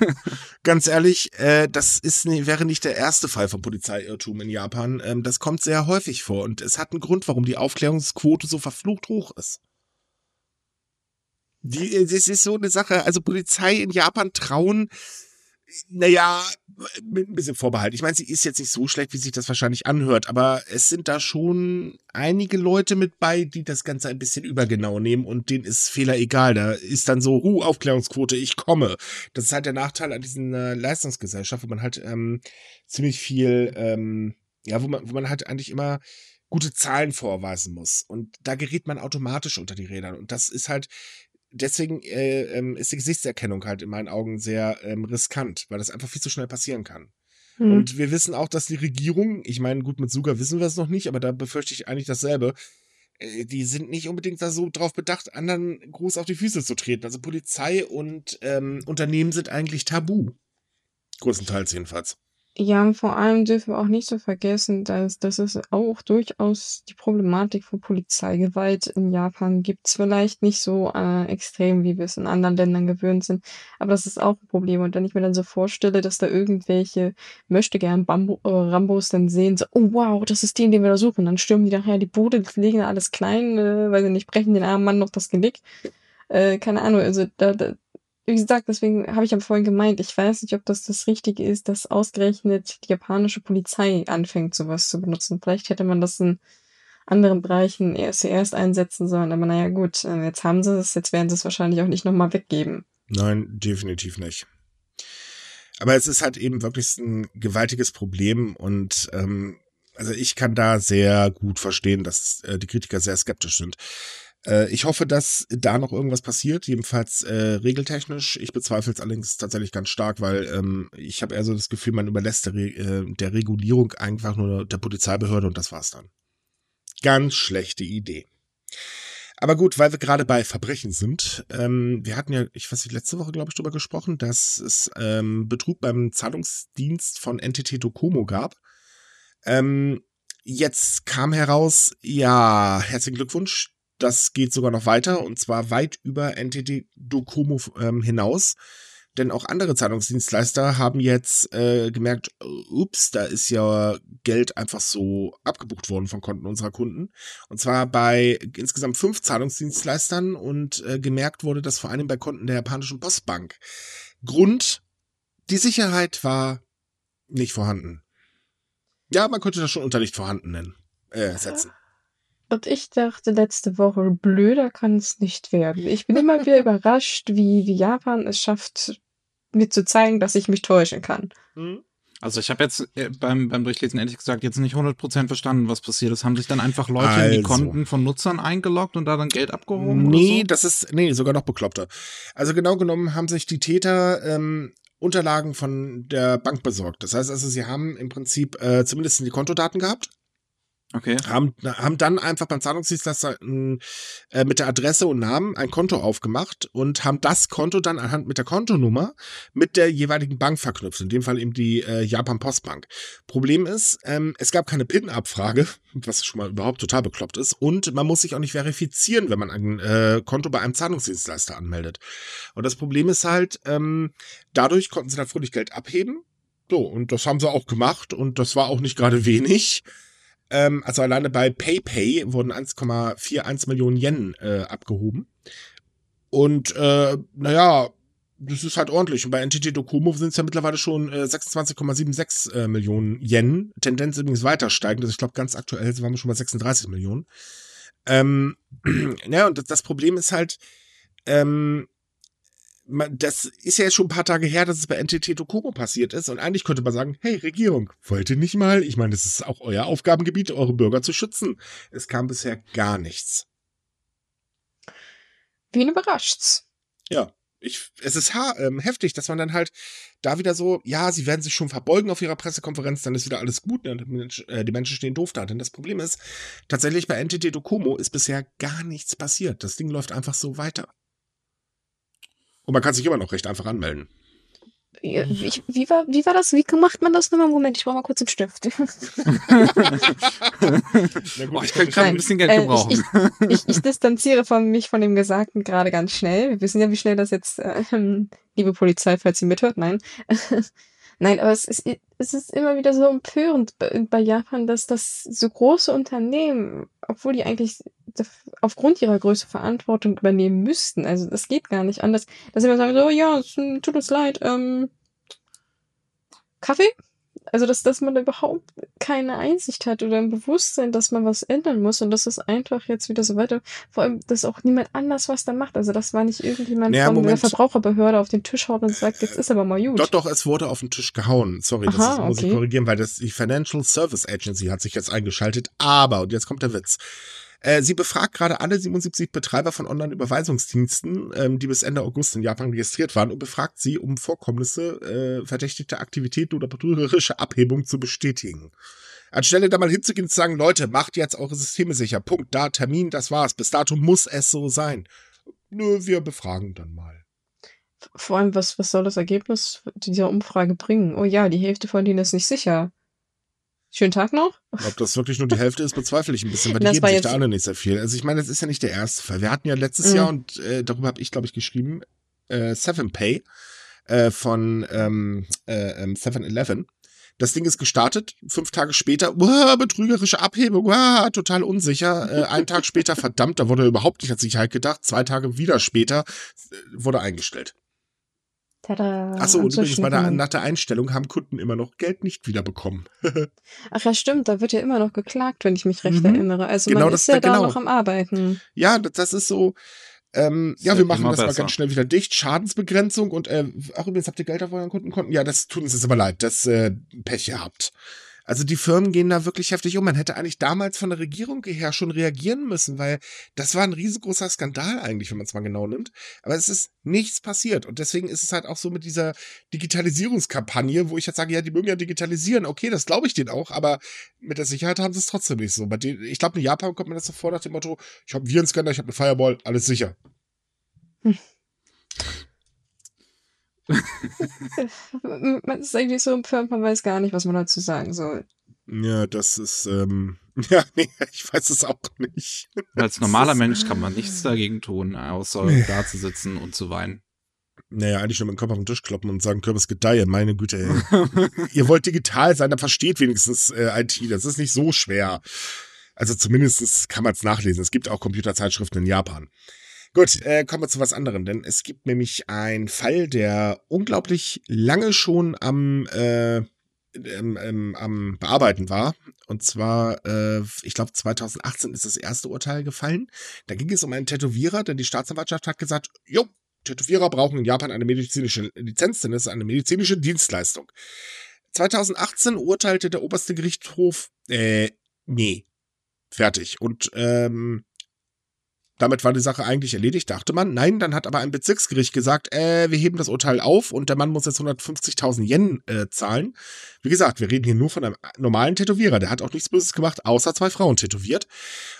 <laughs> Ganz ehrlich, äh, das ist wäre nicht der erste Fall von Polizeiirrtum in Japan. Ähm, das kommt sehr häufig vor und es hat einen Grund, warum die Aufklärungsquote so verflucht hoch ist. Die, das ist so eine Sache. Also Polizei in Japan trauen Naja, mit ein bisschen Vorbehalt. Ich meine, sie ist jetzt nicht so schlecht, wie sich das wahrscheinlich anhört, aber es sind da schon einige Leute mit bei, die das Ganze ein bisschen übergenau nehmen und denen ist Fehler egal. Da ist dann so, huh, Aufklärungsquote, ich komme. Das ist halt der Nachteil an diesen äh, Leistungsgesellschaft, wo man halt ähm, ziemlich viel, ähm, ja, wo man, wo man halt eigentlich immer gute Zahlen vorweisen muss. Und da gerät man automatisch unter die Räder. Und das ist halt deswegen äh, ähm, ist die Gesichtserkennung halt in meinen Augen sehr ähm, riskant, weil das einfach viel zu schnell passieren kann. Mhm. Und wir wissen auch, dass die Regierung, ich meine, gut, mit Suga wissen wir es noch nicht, aber da befürchte ich eigentlich dasselbe. Äh, die sind nicht unbedingt da so drauf bedacht, anderen groß auf die Füße zu treten. Also Polizei und ähm, Unternehmen sind eigentlich tabu. Größtenteils jedenfalls. Ja, und vor allem dürfen wir auch nicht so vergessen, dass, dass es auch durchaus die Problematik von Polizeigewalt in Japan gibt. Vielleicht nicht so äh, extrem, wie wir es in anderen Ländern gewöhnt sind, aber das ist auch ein Problem. Und wenn ich mir dann so vorstelle, dass da irgendwelche möchte gern Bambo, äh, Rambos dann sehen, so, oh wow, das ist den, den wir da suchen, dann stürmen die nachher die Bude, legen da alles klein, äh, weil sie nicht brechen den armen Mann noch das Genick. Äh, keine Ahnung, also da, da wie gesagt, deswegen habe ich ja vorhin gemeint, ich weiß nicht, ob das das Richtige ist, dass ausgerechnet die japanische Polizei anfängt, sowas zu benutzen. Vielleicht hätte man das in anderen Bereichen erst zuerst einsetzen sollen. Aber naja, gut, äh, jetzt haben sie es, jetzt werden sie es wahrscheinlich auch nicht nochmal weggeben. Nein, definitiv nicht. Aber es ist halt eben wirklich ein gewaltiges Problem und ähm, also ich kann da sehr gut verstehen, dass äh, die Kritiker sehr skeptisch sind. Äh, ich hoffe, dass da noch irgendwas passiert, jedenfalls äh, regeltechnisch. Ich bezweifle es allerdings tatsächlich ganz stark, weil ähm, ich habe eher so das Gefühl, man überlässt der, Re äh, der Regulierung einfach nur der Polizeibehörde und das war's dann. Ganz schlechte Idee. Aber gut, weil wir gerade bei Verbrechen sind, ähm, wir hatten ja, ich weiß nicht, letzte Woche, glaube ich, darüber gesprochen, dass es ähm, Betrug beim Zahlungsdienst von NTT Docomo gab. Ähm, jetzt kam heraus, ja, herzlichen Glückwunsch, das geht sogar noch weiter und zwar weit über NTT Docomo ähm, hinaus. Denn auch andere Zahlungsdienstleister haben jetzt äh, gemerkt, ups, da ist ja Geld einfach so abgebucht worden von Konten unserer Kunden. Und zwar bei insgesamt fünf Zahlungsdienstleistern und äh, gemerkt wurde das vor allem bei Konten der japanischen Postbank. Grund, die Sicherheit war nicht vorhanden. Ja, man könnte das schon unter nicht vorhanden nennen, äh, setzen. Und ich dachte letzte Woche, blöder kann es nicht werden. Ich bin immer wieder <laughs> überrascht, wie, wie Japan es schafft, mir zu zeigen, dass ich mich täuschen kann. Hm? Also ich habe jetzt äh, beim, beim Durchlesen ehrlich gesagt jetzt nicht 100% verstanden, was passiert ist. Haben sich dann einfach Leute also. in die also. Konten von Nutzern eingeloggt und da dann Geld abgehoben? Nee, so? das ist, nee, sogar noch bekloppter. Also genau genommen haben sich die Täter ähm, Unterlagen von der Bank besorgt. Das heißt also, sie haben im Prinzip äh, zumindest die Kontodaten gehabt Okay. Haben, haben dann einfach beim Zahlungsdienstleister äh, mit der Adresse und Namen ein Konto aufgemacht und haben das Konto dann anhand mit der Kontonummer mit der jeweiligen Bank verknüpft. In dem Fall eben die äh, Japan Postbank. Problem ist, ähm, es gab keine PIN-Abfrage, <laughs> was schon mal überhaupt total bekloppt ist. Und man muss sich auch nicht verifizieren, wenn man ein äh, Konto bei einem Zahlungsdienstleister anmeldet. Und das Problem ist halt, ähm, dadurch konnten sie dann fröhlich Geld abheben. So, und das haben sie auch gemacht und das war auch nicht gerade wenig. Ähm, also alleine bei PayPay wurden 1,41 Millionen Yen äh, abgehoben. Und äh, naja, das ist halt ordentlich. Und bei NTT Docomo sind es ja mittlerweile schon äh, 26,76 äh, Millionen Yen. Tendenz übrigens weiter steigend. Also ich glaube, ganz aktuell waren wir schon bei 36 Millionen. Ähm, <clears throat> ja, und das, das Problem ist halt, ähm, das ist ja jetzt schon ein paar Tage her, dass es bei NTT Docomo passiert ist. Und eigentlich könnte man sagen, hey Regierung, wollt ihr nicht mal? Ich meine, das ist auch euer Aufgabengebiet, eure Bürger zu schützen. Es kam bisher gar nichts. Wen überrascht's? Ja, ich, es ist ähm, heftig, dass man dann halt da wieder so, ja, sie werden sich schon verbeugen auf ihrer Pressekonferenz, dann ist wieder alles gut, ne? Äh, die Menschen stehen doof da. Denn das Problem ist, tatsächlich bei NTT Docomo ist bisher gar nichts passiert. Das Ding läuft einfach so weiter. Und man kann sich immer noch recht einfach anmelden. Wie, wie, war, wie war das? Wie macht man das nochmal? Moment, ich brauche mal kurz einen Stift. <laughs> Boah, ich könnte gerade ein bisschen Geld gebrauchen. Äh, ich, ich, ich, distanziere von mich von dem Gesagten gerade ganz schnell. Wir wissen ja, wie schnell das jetzt, äh, liebe Polizei, falls Sie mithört, nein. <laughs> Nein, aber es ist, es ist immer wieder so empörend bei Japan, dass das so große Unternehmen, obwohl die eigentlich aufgrund ihrer Größe Verantwortung übernehmen müssten, also das geht gar nicht anders, dass sie immer sagen, so, ja, es tut uns leid, ähm, Kaffee? Also, dass, dass man da überhaupt keine Einsicht hat oder ein Bewusstsein, dass man was ändern muss und dass es einfach jetzt wieder so weiter, vor allem, dass auch niemand anders was da macht. Also, das war nicht irgendjemand Naja, von der Moment. Verbraucherbehörde auf den Tisch haut und sagt, jetzt ist aber mal gut. Doch, doch, es wurde auf den Tisch gehauen. Sorry, das Aha, ist, muss ich okay. korrigieren, weil das die Financial Service Agency hat sich jetzt eingeschaltet. Aber, und jetzt kommt der Witz. Äh, sie befragt gerade alle 77 Betreiber von Online-Überweisungsdiensten, ähm, die bis Ende August in Japan registriert waren, und befragt sie, um Vorkommnisse, äh, verdächtigte Aktivitäten oder betrügerische Abhebung zu bestätigen. Anstelle da mal hinzugehen und zu sagen, Leute, macht jetzt eure Systeme sicher. Punkt, da, Termin, das war's. Bis dato muss es so sein. Nö, wir befragen dann mal. Vor allem, was, was soll das Ergebnis dieser Umfrage bringen? Oh ja, die Hälfte von denen ist nicht sicher. Schönen Tag noch. Ob das wirklich nur die Hälfte ist, bezweifle ich ein bisschen, weil die geben sich da alle nicht sehr viel. Also ich meine, das ist ja nicht der erste Fall. Wir hatten ja letztes Mhm. Jahr, und äh, darüber habe ich, glaube ich, geschrieben, äh, 7pay äh, von ähm, äh, ähm, 7-Eleven. Das Ding ist gestartet, fünf Tage später, uah, betrügerische Abhebung, uah, total unsicher. Äh, einen Tag später, <laughs> verdammt, da wurde überhaupt nicht an Sicherheit gedacht. Zwei Tage wieder später äh, wurde eingestellt. Tada. Achso, und so übrigens bei der, nach der Einstellung haben Kunden immer noch Geld nicht wiederbekommen. <laughs> Ach ja, stimmt, da wird ja immer noch geklagt, wenn ich mich recht Mhm. erinnere. Also Genau, man das- ist ja da genau. noch am Arbeiten. Ja, das, das ist so. Ähm, Ist ja, wir machen das mal besser. ganz schnell wieder dicht. Schadensbegrenzung und äh, ach übrigens habt ihr Geld auf euren Kundenkonten? Ja, das tut uns jetzt aber leid, dass äh, Pech ihr habt. Also die Firmen gehen da wirklich heftig um. Man hätte eigentlich damals von der Regierung her schon reagieren müssen, weil das war ein riesengroßer Skandal eigentlich, wenn man es mal genau nimmt. Aber es ist nichts passiert. Und deswegen ist es halt auch so mit dieser Digitalisierungskampagne, wo ich jetzt sage, ja, die mögen ja digitalisieren. Okay, das glaube ich denen auch, aber mit der Sicherheit haben sie es trotzdem nicht so. Denen, ich glaube, in Japan kommt man das so vor nach dem Motto, ich habe einen Virenscanner, ich habe eine Fireball, alles sicher. <laughs> Man ist eigentlich so empört, man weiß gar nicht, was man dazu sagen soll. Ja, das ist, ähm, <laughs> ja, nee, ich weiß es auch nicht. Als normaler Mensch kann man nichts dagegen tun, außer Nee. da zu sitzen und zu weinen. Naja, eigentlich nur mit dem Kopf auf den Tisch kloppen und sagen, Kürbis gedeihe, meine Güte, ey. <laughs> Ihr wollt digital sein, dann versteht wenigstens äh, IT. Das ist nicht so schwer. Also zumindest kann man es nachlesen. Es gibt auch Computerzeitschriften in Japan. Gut, äh, kommen wir zu was anderem, denn es gibt nämlich einen Fall, der unglaublich lange schon am, äh, ähm, ähm, am Bearbeiten war. Und zwar, äh, ich glaube, 2018 ist das erste Urteil gefallen. Da ging es um einen Tätowierer, denn die Staatsanwaltschaft hat gesagt, jo, Tätowierer brauchen in Japan eine medizinische Lizenz, denn es ist eine medizinische Dienstleistung. 2018 urteilte der oberste Gerichtshof, äh, nee, fertig. Und ähm, damit war die Sache eigentlich erledigt, dachte man. Nein, dann hat aber ein Bezirksgericht gesagt, äh, wir heben das Urteil auf und der Mann muss jetzt 150.000 Yen äh, zahlen. Wie gesagt, wir reden hier nur von einem normalen Tätowierer. Der hat auch nichts Böses gemacht, außer zwei Frauen tätowiert.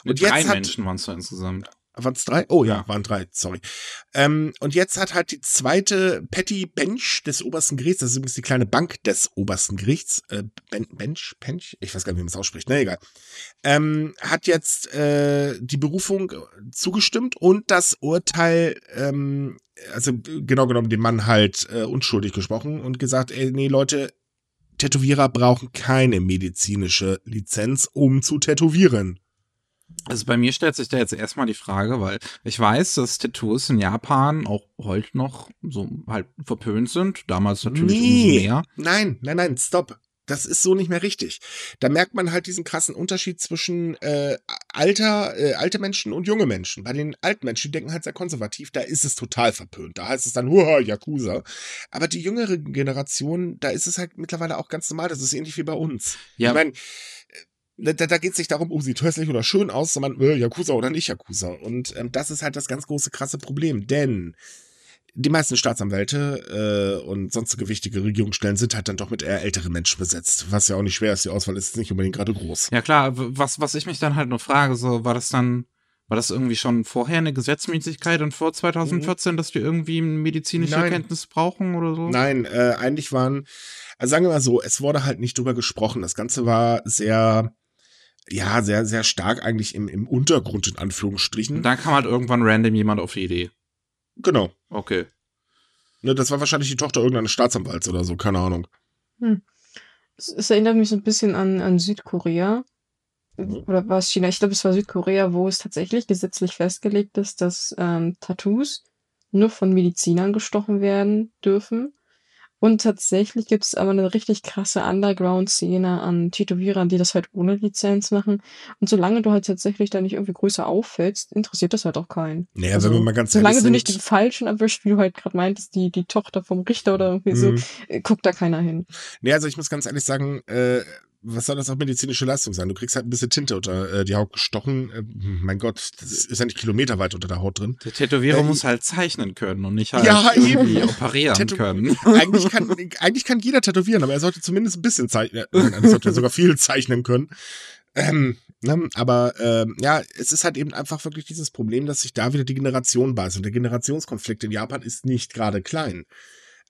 Mit Und jetzt drei hat- Menschen waren es insgesamt. Waren es drei? Oh ja, waren drei, sorry. Ähm, und jetzt hat halt die zweite Petty Bench des obersten Gerichts, das ist übrigens die kleine Bank des obersten Gerichts, äh, ben, Bench, Bench, ich weiß gar nicht, wie man es ausspricht, na egal, ähm, hat jetzt äh, die Berufung zugestimmt und das Urteil, ähm, also genau genommen, dem Mann halt äh, unschuldig gesprochen und gesagt, ey, nee, Leute, Tätowierer brauchen keine medizinische Lizenz, um zu tätowieren. Also bei mir stellt sich da jetzt erstmal die Frage, weil ich weiß, dass Tattoos in Japan auch heute noch so halt verpönt sind. Damals natürlich umso mehr. Nein, nein, nein, stopp. Das ist so nicht mehr richtig. Da merkt man halt diesen krassen Unterschied zwischen äh, alter, äh, alte Menschen und junge Menschen. Bei den alten Menschen, die denken halt sehr konservativ, da ist es total verpönt. Da heißt es dann, huha, Yakuza. Aber die jüngere Generation, da ist es halt mittlerweile auch ganz normal. Das ist ähnlich wie bei uns. Ja, Ich meine, da, da geht es nicht darum, oh, sieht hässlich oder schön aus, sondern äh, Yakuza oder nicht Yakuza. Und ähm, das ist halt das ganz große, krasse Problem. Denn die meisten Staatsanwälte äh, und sonstige wichtige Regierungsstellen sind halt dann doch mit eher älteren Menschen besetzt. Was ja auch nicht schwer ist. Die Auswahl ist nicht unbedingt gerade groß. ja klar, was, was ich mich dann halt nur frage, so war das dann, war das irgendwie schon vorher eine Gesetzmäßigkeit und vor 2014, dass die irgendwie medizinische Nein. Kenntnis brauchen oder so? Nein, äh, eigentlich waren, also sagen wir mal so, es wurde halt nicht drüber gesprochen. Das Ganze war sehr, ja, sehr, sehr stark eigentlich im, im Untergrund in Anführungsstrichen. Und dann kam halt irgendwann random jemand auf die Idee. genau. Okay. Ne, das war wahrscheinlich die Tochter irgendeines Staatsanwalts oder so, keine Ahnung. Es, es erinnert mich so ein bisschen an, an Südkorea. Oder war es China? Ich glaube, es war Südkorea, wo es tatsächlich gesetzlich festgelegt ist, dass ähm, Tattoos nur von Medizinern gestochen werden dürfen. Und tatsächlich gibt es aber eine richtig krasse Underground-Szene an Tätowierern, die das halt ohne Lizenz machen. Und solange du halt tatsächlich da nicht irgendwie größer auffällst, interessiert das halt auch keinen. Naja, Also, wenn wir mal ganz Solange du nicht den Falschen erwischt, wie du halt gerade meintest, die, die Tochter vom Richter oder irgendwie so, Mhm. äh, guckt da keiner hin. Nee, also ich muss ganz ehrlich sagen, äh, was soll das auch medizinische Leistung sein? Du kriegst halt ein bisschen Tinte unter äh, die Haut gestochen. Äh, mein Gott, das ist ja nicht kilometerweit unter der Haut drin. Der Tätowierer Äh, muss halt zeichnen können und nicht halt <laughs> Ja, irgendwie eben. operieren Tätow- können. eigentlich kann, eigentlich kann jeder tätowieren, aber er sollte zumindest ein bisschen zeichnen. Äh, er sollte sogar viel zeichnen können. Ähm, ne? Aber ähm, ja, es ist halt eben einfach wirklich dieses Problem, dass sich da wieder die Generation beißt. Und der Generationskonflikt in Japan ist nicht gerade klein.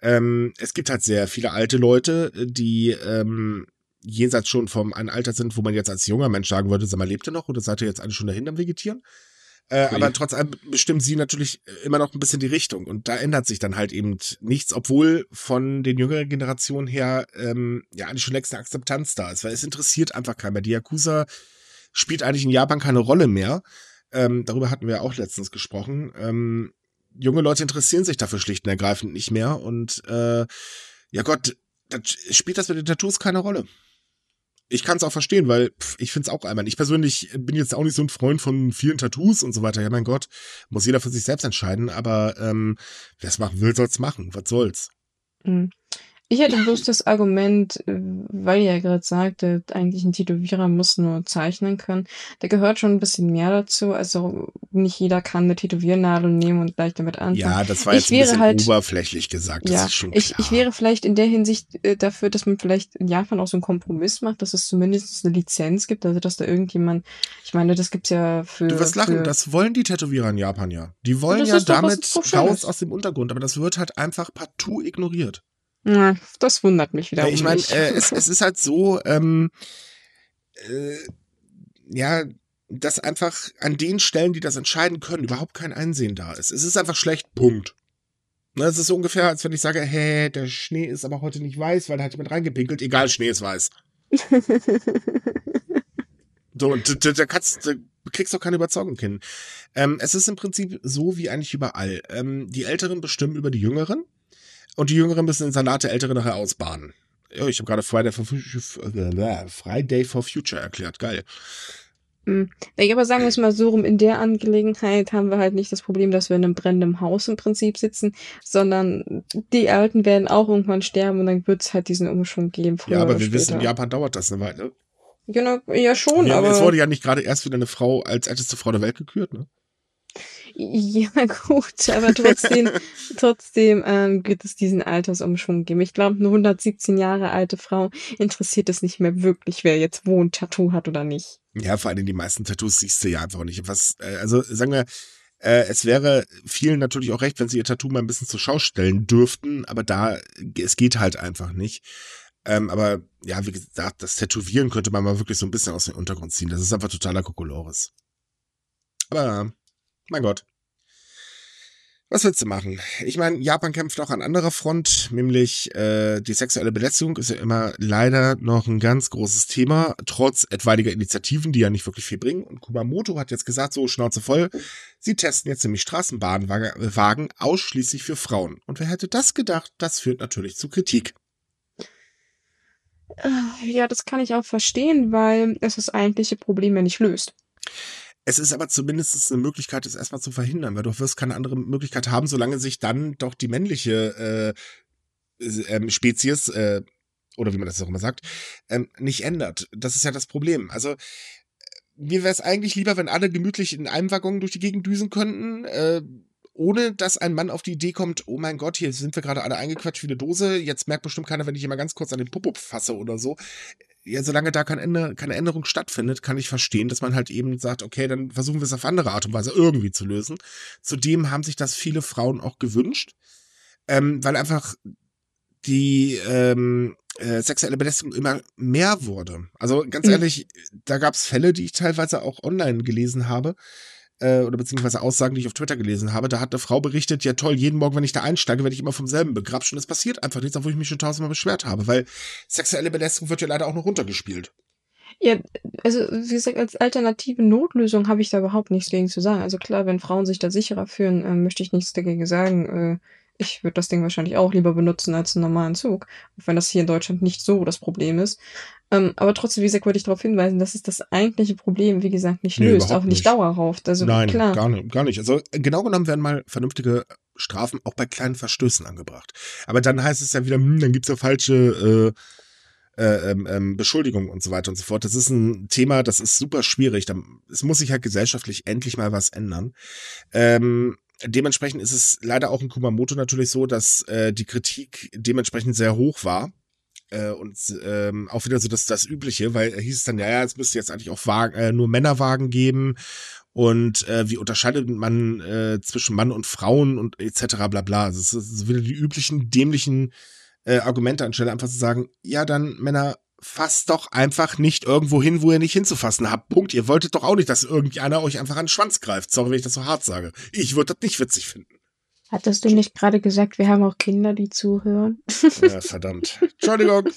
Ähm, es gibt halt sehr viele alte Leute, die ähm, jenseits schon vom ein Alter sind, wo man jetzt als junger Mensch sagen würde, sag mal, lebt ihr noch oder seid ihr jetzt alle schon dahin am Vegetieren? Äh, Ui. aber trotz allem bestimmen sie natürlich immer noch ein bisschen die Richtung. Und da ändert sich dann halt eben nichts, obwohl von den jüngeren Generationen her ähm, ja eigentlich schon längst eine Akzeptanz da ist, weil es interessiert einfach keinen mehr. Die Yakuza spielt eigentlich in Japan keine Rolle mehr. Ähm, darüber hatten wir auch letztens gesprochen. Ähm, junge Leute interessieren sich dafür schlicht und ergreifend nicht mehr. Und äh, ja Gott, das spielt das mit den Tattoos keine Rolle. Ich kann es auch verstehen, weil pff, ich finde es auch einmal. Ich persönlich bin jetzt auch nicht so ein Freund von vielen Tattoos und so weiter. Ja, mein Gott, muss jeder für sich selbst entscheiden. Aber ähm, wer es machen will, soll's machen. Was soll's? Mhm. Ich hätte bloß das Argument, äh, weil ihr ja gerade sagte, eigentlich ein Tätowierer muss nur zeichnen können. Da gehört schon ein bisschen mehr dazu. Also nicht jeder kann eine Tätowiernadel nehmen und gleich damit anfangen. Ja, das war Ich jetzt ein wäre bisschen halt- oberflächlich gesagt. Das Ja, ist schon ich, klar. ich wäre vielleicht in der Hinsicht äh, dafür, dass man vielleicht in Japan auch so einen Kompromiss macht, dass es zumindest eine Lizenz gibt, also dass da irgendjemand, ich meine, das gibt's ja für. Du wirst lachen, das wollen die Tätowierer in Japan ja. Die wollen ja damit raus aus dem Untergrund, aber das wird halt einfach partout ignoriert. Das wundert mich wieder. Ich meine, äh, es, es ist halt so, ähm, äh, ja, dass einfach an den Stellen, die das entscheiden können, überhaupt kein Einsehen da ist. Es ist einfach schlecht, Punkt. Ne, es ist so ungefähr, als wenn ich sage, hä, der Schnee ist aber heute nicht weiß, weil da hat jemand reingepinkelt. Egal, Schnee ist weiß. <laughs> So, und da, kannst, da kriegst du auch keine Überzeugung hin. Ähm, es ist im Prinzip so wie eigentlich überall. Ähm, die Älteren bestimmen über die Jüngeren und die Jüngeren müssen den Salat der Älteren nachher ausbaden. Ja, ich habe gerade Friday for, Friday for Future erklärt. Geil. Ja, aber sagen wir es mal so rum, in der Angelegenheit haben wir halt nicht das Problem, dass wir in einem brennenden Haus im Prinzip sitzen, sondern die Alten werden auch irgendwann sterben und dann wird es halt diesen Umschwung geben. Ja, aber wir später. wissen, in Japan dauert das eine Weile. Genau, ja schon, Ja, aber. es wurde ja nicht gerade erst wieder eine Frau als älteste Frau der Welt gekürt, ne? Ja, <laughs> gut, aber trotzdem, <laughs> trotzdem ähm, wird es diesen Altersumschwung geben. Ich glaube, eine 117 Jahre alte Frau interessiert es nicht mehr wirklich, wer jetzt wo ein Tattoo hat oder nicht. Ja, vor allem die meisten Tattoos siehst du ja einfach nicht. Was, äh, also sagen wir, äh, es wäre vielen natürlich auch recht, wenn sie ihr Tattoo mal ein bisschen zur Schau stellen dürften, aber da, es geht halt einfach nicht. Ähm, aber ja, wie gesagt, das Tätowieren könnte man mal wirklich so ein bisschen aus dem Untergrund ziehen. Das ist einfach totaler Kokolores. Aber, mein Gott. Was willst du machen? Ich meine, Japan kämpft auch an anderer Front, nämlich äh, die sexuelle Belästigung ist ja immer leider noch ein ganz großes Thema, trotz etwaiger Initiativen, die ja nicht wirklich viel bringen. Und Kumamoto hat jetzt gesagt, so Schnauze voll, sie testen jetzt nämlich Straßenbahnwagen ausschließlich für Frauen. Und wer hätte das gedacht? Das führt natürlich zu Kritik. Äh, Ja, das kann ich auch verstehen, weil es das eigentliche Problem ja nicht löst. Es ist aber zumindest eine Möglichkeit, es erstmal zu verhindern, weil du wirst keine andere Möglichkeit haben, solange sich dann doch die männliche äh, ähm, Spezies, äh, oder wie man das auch immer sagt, ähm, nicht ändert. Das ist ja das Problem. Also mir wäre es eigentlich lieber, wenn alle gemütlich in einem Waggon durch die Gegend düsen könnten, äh, ohne dass ein Mann auf die Idee kommt, oh mein Gott, hier sind wir gerade alle eingequatscht wie eine Dose, jetzt merkt bestimmt keiner, wenn ich hier mal ganz kurz an den Popo fasse oder so. Ja, solange da kein Ende, keine Änderung stattfindet, kann ich verstehen, dass man halt eben sagt, okay, dann versuchen wir es auf andere Art und Weise irgendwie zu lösen. Zudem haben sich das viele Frauen auch gewünscht, ähm, weil einfach die ähm, äh, sexuelle Belästigung immer mehr wurde. Also ganz Mhm. ehrlich, da gab es Fälle, die ich teilweise auch online gelesen habe, äh, oder beziehungsweise Aussagen, die ich auf Twitter gelesen habe. Da hat eine Frau berichtet, ja toll, jeden Morgen, wenn ich da einsteige, werde ich immer vom selben begrapscht und es passiert einfach nichts, obwohl ich mich schon tausendmal beschwert habe, weil sexuelle Belästigung wird ja leider auch noch runtergespielt. Ja, also wie gesagt, als alternative Notlösung habe ich da überhaupt nichts gegen zu sagen. Also klar, wenn Frauen sich da sicherer fühlen, äh, möchte ich nichts dagegen sagen. Äh, ich würde das Ding wahrscheinlich auch lieber benutzen als einen normalen Zug, auch wenn das hier in Deutschland nicht so das Problem ist. Ähm, aber trotzdem, wie gesagt, wollte ich darauf hinweisen, dass es das eigentliche Problem, wie gesagt, nicht Nee, löst, auch nicht nicht. dauerhaft. Also Nein, klar. gar nicht, gar nicht. Also äh, genau genommen werden mal vernünftige Strafen auch bei kleinen Verstößen angebracht. Aber dann heißt es ja wieder, hm, dann gibt's ja falsche äh, äh, ähm, Beschuldigungen und so weiter und so fort. Das ist ein Thema, das ist super schwierig. Da, es muss sich halt gesellschaftlich endlich mal was ändern. Ähm, dementsprechend ist es leider auch in Kumamoto natürlich so, dass äh, die Kritik dementsprechend sehr hoch war. Äh, und ähm, auch wieder so das, das Übliche, weil hieß es dann, ja, ja, es müsste jetzt eigentlich auch Wagen, äh, nur Männerwagen geben und äh, wie unterscheidet man äh, zwischen Mann und Frauen und etc. bla bla. Also es ist wieder die üblichen dämlichen äh, Argumente anstelle einfach zu sagen, ja dann Männer, fasst doch einfach nicht irgendwo hin, wo ihr nicht hinzufassen habt. Punkt. Ihr wolltet doch auch nicht, dass irgendeiner euch einfach an den Schwanz greift. Sorry, wenn ich das so hart sage. Ich würde das nicht witzig finden. Hattest du nicht gerade gesagt, wir haben auch Kinder, die zuhören? Ja, <laughs> verdammt. Entschuldigung.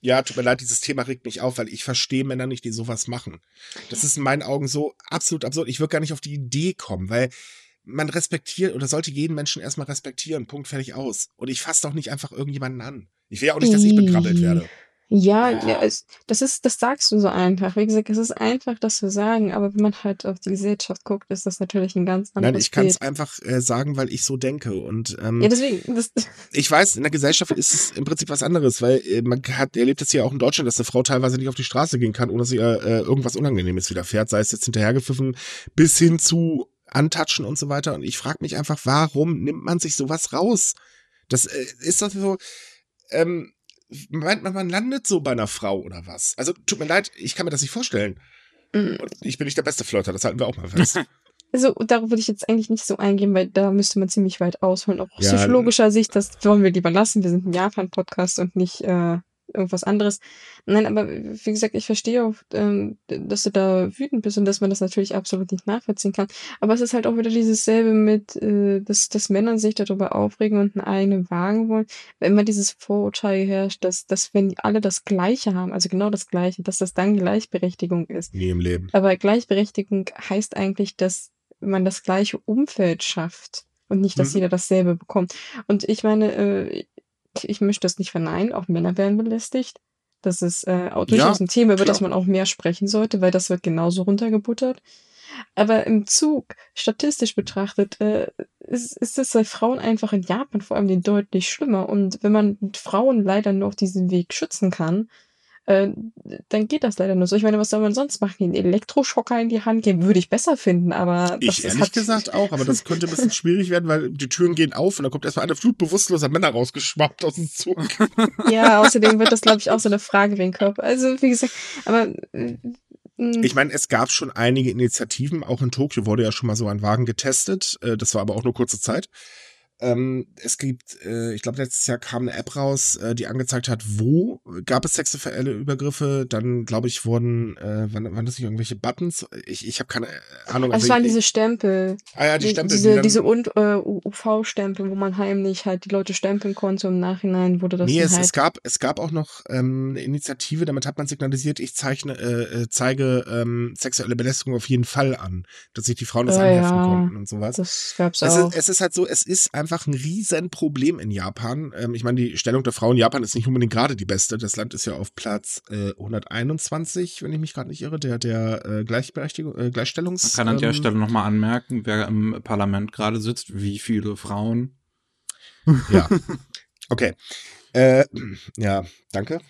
Ja, tut mir leid, dieses Thema regt mich auf, weil ich verstehe Männer nicht, die sowas machen. Das ist in meinen Augen so absolut absurd. Ich würde gar nicht auf die Idee kommen, weil man respektiert oder sollte jeden Menschen erstmal respektieren. Punkt, fertig aus. Und ich fasse doch nicht einfach irgendjemanden an. Ich will ja auch nicht, dass ich bekrabbelt werde. Ja, ja es, das ist, das sagst du so einfach. Wie gesagt, es ist einfach, das zu sagen, aber wenn man halt auf die Gesellschaft guckt, ist das natürlich ein ganz anderes Nein, ich kann es einfach äh, sagen, weil ich so denke. Und ähm, Ja, deswegen, das, <laughs> ich weiß, in der Gesellschaft ist es im Prinzip was anderes, weil äh, man hat, erlebt es ja auch in Deutschland, dass eine Frau teilweise nicht auf die Straße gehen kann, ohne dass ihr äh, irgendwas Unangenehmes widerfährt, sei es jetzt hinterhergepfiffen, bis hin zu antatschen und so weiter. Und ich frage mich einfach, warum nimmt man sich sowas raus? Das äh, ist doch so, ähm, meint man, man landet so bei einer Frau oder was? Also tut mir leid, ich kann mir das nicht vorstellen. Und ich bin nicht der beste Flirter, das halten wir auch mal fest. <laughs> also darauf würde ich jetzt eigentlich nicht so eingehen, weil da müsste man ziemlich weit ausholen. Auch aus Ja, psychologischer Sicht, das wollen wir lieber lassen. Wir sind ein Japan-Podcast und nicht äh, irgendwas anderes. Nein, aber wie gesagt, ich verstehe auch, ähm, dass du da wütend bist und dass man das natürlich absolut nicht nachvollziehen kann. Aber es ist halt auch wieder dieses selbe mit, äh, dass, dass Männer sich darüber aufregen und einen eigenen Wagen wollen. Wenn immer dieses Vorurteil herrscht, dass, dass wenn alle das Gleiche haben, also genau das Gleiche, dass das dann Gleichberechtigung ist. Nie im Leben. Aber Gleichberechtigung heißt eigentlich, dass man das gleiche Umfeld schafft und nicht, dass Mhm. jeder dasselbe bekommt. Und ich meine, äh, ich, möchte das nicht verneinen, auch Männer werden belästigt. Das ist äh, auch durchaus Ja, ein Thema, über das man auch mehr sprechen sollte, weil das wird genauso runtergebuttert. Aber im Zug, statistisch betrachtet, äh, ist, ist es bei Frauen einfach in Japan vor allem deutlich schlimmer. Und wenn man Frauen leider nur auf diesem Weg schützen kann, äh, dann geht das leider nur so. Ich meine, was soll man sonst machen? Den Elektroschocker in die Hand geben, würde ich besser finden, aber das Ich ehrlich hat, gesagt auch, aber das könnte ein bisschen <laughs> schwierig werden, weil die Türen gehen auf und da kommt erstmal eine Flut bewusstloser Männer rausgeschwappt aus dem Zug. <laughs> Ja, außerdem wird das, glaube ich, auch so eine Frage wegen Körper. Also, wie gesagt, aber mh, Ich meine, es gab schon einige Initiativen, auch in Tokio wurde ja schon mal so ein Wagen getestet, äh, das war aber auch nur kurze Zeit. Ähm, es gibt, äh, ich glaube, letztes Jahr kam eine App raus, äh, die angezeigt hat, wo gab es sexuelle Übergriffe. Dann, glaube ich, wurden, äh, waren, waren das nicht irgendwelche Buttons? Ich, ich habe keine Ahnung. also es waren ich, diese Stempel. ah ja, die Die- Stempel, die diese, dann, diese äh, UV-Stempel, wo man heimlich halt die Leute stempeln konnte und im Nachhinein wurde das Nee, es, halt. es gab es gab auch noch ähm, eine Initiative, damit hat man signalisiert, ich zeichne äh, äh, zeige ähm, sexuelle Belästigung auf jeden Fall an, dass sich die Frauen das Ja, anheften ja. konnten und sowas. das gab's Es auch. ist, es ist halt so, es ist einfach ein Riesenproblem in Japan. Ähm, ich meine, die Stellung der Frau in Japan ist nicht unbedingt gerade die beste. Das Land ist ja auf Platz äh, 121, wenn ich mich gerade nicht irre, der der äh, Gleichberechtigung, äh, Gleichstellungs. Man kann an der ähm, Stelle nochmal anmerken, wer im Parlament gerade sitzt, wie viele Frauen. Ja. Okay. Äh, ja, danke.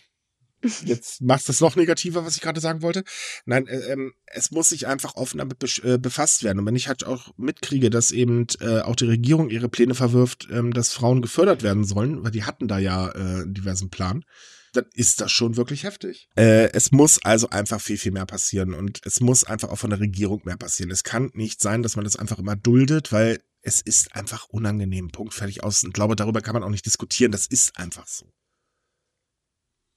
Jetzt machst du es noch negativer, was ich gerade sagen wollte. Nein, äh, ähm, es muss sich einfach offen damit äh, befasst werden. Und wenn ich halt auch mitkriege, dass eben äh, auch die Regierung ihre Pläne verwirft, ähm, dass Frauen gefördert werden sollen, weil die hatten da ja äh, diversen Plan, dann ist das schon wirklich heftig. Äh, es muss also einfach viel, viel mehr passieren. Und es muss einfach auch von der Regierung mehr passieren. Es kann nicht sein, dass man das einfach immer duldet, weil es ist einfach unangenehm. Punkt, fertig aus. Und glaube, darüber kann man auch nicht diskutieren. Das ist einfach so.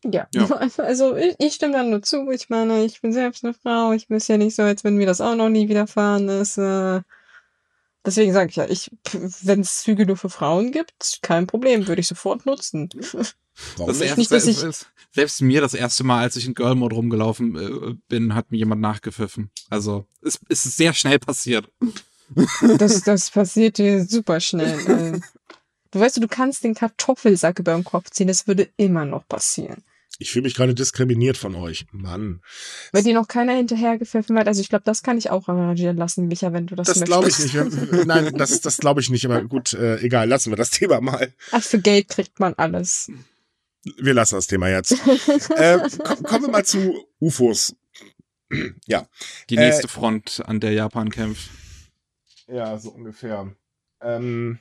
Ja, Ja. <laughs> also ich, ich stimme dann nur zu. Ich meine, ich bin selbst eine Frau. Ich bin ja nicht so, als wenn mir das auch noch nie widerfahren ist. Äh, deswegen sage ich ja, ich, wenn es Züge nur für Frauen gibt, kein Problem, würde ich sofort nutzen. <laughs> Warum Das erste, nicht, dass ich- selbst mir das erste Mal, als ich in Girl Mode rumgelaufen äh, bin, hat mir jemand nachgepfiffen. Also es, es ist sehr schnell passiert. Das, <laughs> das passiert hier super schnell. Du weißt, du kannst den Kartoffelsack über den Kopf ziehen, das würde immer noch passieren. Ich fühle mich gerade diskriminiert von euch. Mann. Weil dir noch keiner hinterhergepfiffen hat. Also ich glaube, das kann ich auch arrangieren lassen, Micha, wenn du das, das möchtest. Das glaube ich nicht. Nein, das, das glaube ich nicht. Aber gut, äh, egal, lassen wir das Thema mal. Ach, für Geld kriegt man alles. Wir lassen das Thema jetzt. <laughs> äh, komm, kommen wir mal zu UFOs. ja. Die nächste äh, Front, an der Japan kämpft. Ja, so ungefähr. Ähm,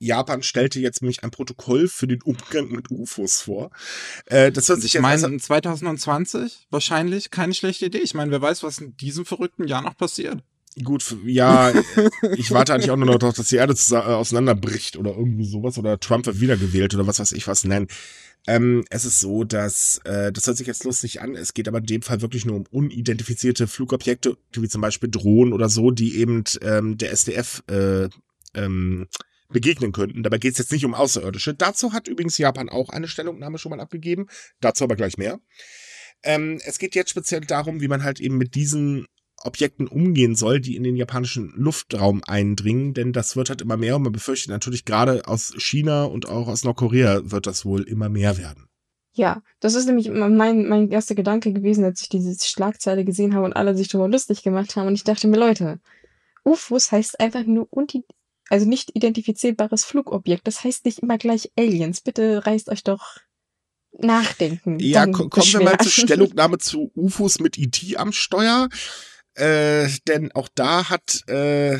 Japan stellte jetzt nämlich ein Protokoll für den Umgang mit UFOs vor. Äh, das hört sich ich meine, 2020 wahrscheinlich keine schlechte Idee. Ich meine, wer weiß, was in diesem verrückten Jahr noch passiert. Gut, ja, ich warte eigentlich auch nur noch darauf, dass die Erde äh, auseinanderbricht oder irgendwie sowas oder Trump wird wiedergewählt oder was weiß ich was nennen. Ähm, es ist so, dass, äh, das hört sich jetzt lustig an, es geht aber in dem Fall wirklich nur um unidentifizierte Flugobjekte, wie zum Beispiel Drohnen oder so, die eben ähm, der SDF äh, ähm, begegnen könnten. Dabei geht es jetzt nicht um Außerirdische. Dazu hat übrigens Japan auch eine Stellungnahme schon mal abgegeben. Dazu aber gleich mehr. Ähm, es geht jetzt speziell darum, wie man halt eben mit diesen Objekten umgehen soll, die in den japanischen Luftraum eindringen, denn das wird halt immer mehr und man befürchtet natürlich gerade aus China und auch aus Nordkorea wird das wohl immer mehr werden. Ja, das ist nämlich mein, mein erster Gedanke gewesen, als ich diese Schlagzeile gesehen habe und alle sich darüber lustig gemacht haben und ich dachte mir, Leute, UFOs heißt einfach nur also nicht identifizierbares Flugobjekt. Das heißt nicht immer gleich Aliens. Bitte reißt euch doch nachdenken. Ja, kommen wir mal zur Stellungnahme zu UFOs mit IT am Steuer. Äh, denn auch da hat äh,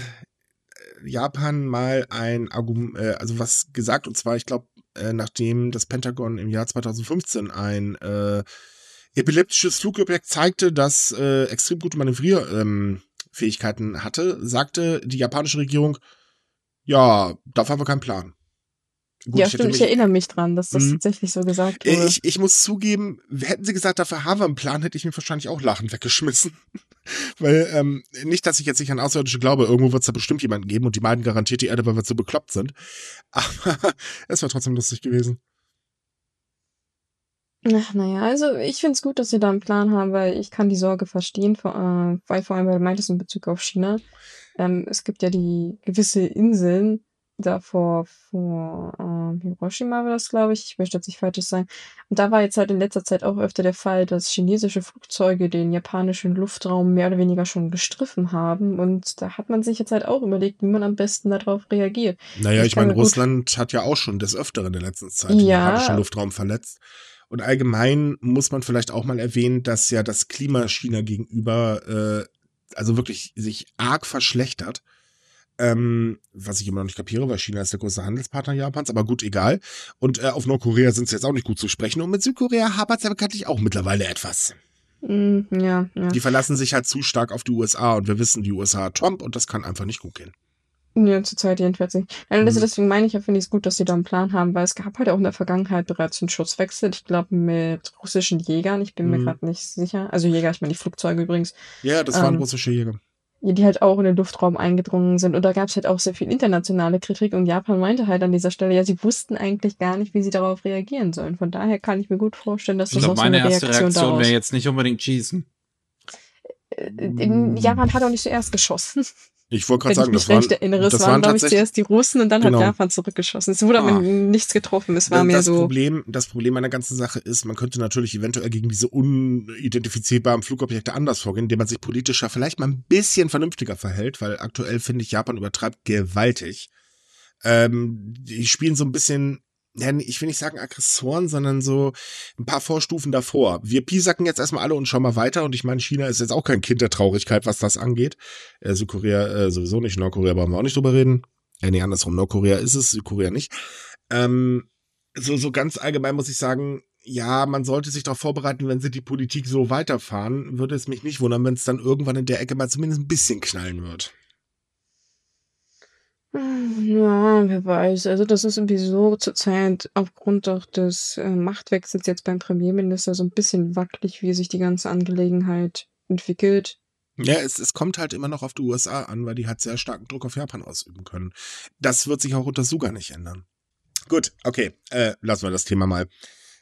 Japan mal ein Argument, äh, also was gesagt, und zwar, ich glaube, äh, nachdem das Pentagon im Jahr 2015 ein äh, epileptisches Flugobjekt zeigte, das äh, extrem gute Manövrierfähigkeiten hatte, sagte die japanische Regierung, ja, dafür haben wir keinen Plan. Gut, ja, ich stimmt, ich erinnere mich dran, dass das mh. tatsächlich so gesagt wurde. Ich, ich muss zugeben, hätten sie gesagt, dafür haben wir einen Plan, hätte ich mir wahrscheinlich auch lachend weggeschmissen. <laughs> Weil, ähm, nicht, dass ich jetzt nicht an Außerirdische glaube, irgendwo wird es da bestimmt jemanden geben und die meinen garantiert die Erde, weil wir so bekloppt sind. <laughs> Aber es war trotzdem lustig gewesen. Ach, naja, also ich finde es gut, dass sie da einen Plan haben, weil ich kann die Sorge verstehen, vor, äh, weil vor allem, weil du meintest in Bezug auf China. Ähm, es gibt ja die gewisse Inseln, da vor, vor äh, Hiroshima war das, glaube ich. Ich möchte jetzt nicht falsch sein. Und da war jetzt halt in letzter Zeit auch öfter der Fall, dass chinesische Flugzeuge den japanischen Luftraum mehr oder weniger schon gestriffen haben. Und da hat man sich jetzt halt auch überlegt, wie man am besten darauf reagiert. Naja, ich, ich meine, Russland hat ja auch schon des Öfteren in der letzten Zeit ja, den japanischen Luftraum verletzt. Und allgemein muss man vielleicht auch mal erwähnen, dass ja das Klima China gegenüber, äh, also wirklich sich arg verschlechtert. Ähm, was ich immer noch nicht kapiere, weil China ist der größte Handelspartner Japans, aber gut, egal. Und äh, auf Nordkorea sind sie jetzt auch nicht gut zu sprechen. Und mit Südkorea hapert es ja bekanntlich auch mittlerweile etwas. Mm, ja, ja. Die verlassen sich halt zu stark auf die USA und wir wissen, die USA hat Trump und das kann einfach nicht gut gehen. Ja, zurzeit jedenfalls nicht. Also mhm. deswegen meine ich ja, finde ich es gut, dass sie da einen Plan haben, weil es gab halt auch in der Vergangenheit bereits einen Schutzwechsel. Ich glaube, mit russischen Jägern. Ich bin mhm. mir gerade nicht sicher. Also Jäger, ich meine die Flugzeuge übrigens. Ja, das waren ähm, russische Jäger die halt auch in den Luftraum eingedrungen sind. Und da gab es halt auch sehr viel internationale Kritik. Und Japan meinte halt an dieser Stelle, ja, sie wussten eigentlich gar nicht, wie sie darauf reagieren sollen. Von daher kann ich mir gut vorstellen, dass das ich glaub, auch so eine Reaktion meine erste Reaktion wäre jetzt nicht unbedingt schießen. Äh, Japan hat auch nicht zuerst geschossen. Ich wollte gerade sagen, das waren, erinnere, das waren, waren glaube ich, zuerst die Russen und dann genau. hat Japan zurückgeschossen. Es wurde ah. aber nichts getroffen. Es war das, mehr so. Problem, das Problem an der ganzen Sache ist, man könnte natürlich eventuell gegen diese unidentifizierbaren Flugobjekte anders vorgehen, indem man sich politischer vielleicht mal ein bisschen vernünftiger verhält, weil aktuell finde ich, Japan übertreibt gewaltig. Ähm, die spielen so ein bisschen ja, ich will nicht sagen Aggressoren, sondern so ein paar Vorstufen davor. Wir piesacken jetzt erstmal alle und schauen mal weiter. Und ich meine, China ist jetzt auch kein Kind der Traurigkeit, was das angeht. Äh, Südkorea äh, sowieso nicht, Nordkorea brauchen wir auch nicht drüber reden. Äh, nee, andersrum, Nordkorea ist es, Südkorea nicht. Ähm, so, so ganz allgemein muss ich sagen, ja, man sollte sich darauf vorbereiten, wenn sie die Politik so weiterfahren, würde es mich nicht wundern, wenn es dann irgendwann in der Ecke mal zumindest ein bisschen knallen wird. Ja, wer weiß. Also das ist irgendwie so zurzeit aufgrund auch des äh, Machtwechsels jetzt beim Premierminister so ein bisschen wackelig, wie sich die ganze Angelegenheit entwickelt. Ja, es, es kommt halt immer noch auf die USA an, weil die halt sehr starken Druck auf Japan ausüben können. Das wird sich auch unter Suga nicht ändern. Gut, okay, äh, lassen wir das Thema mal.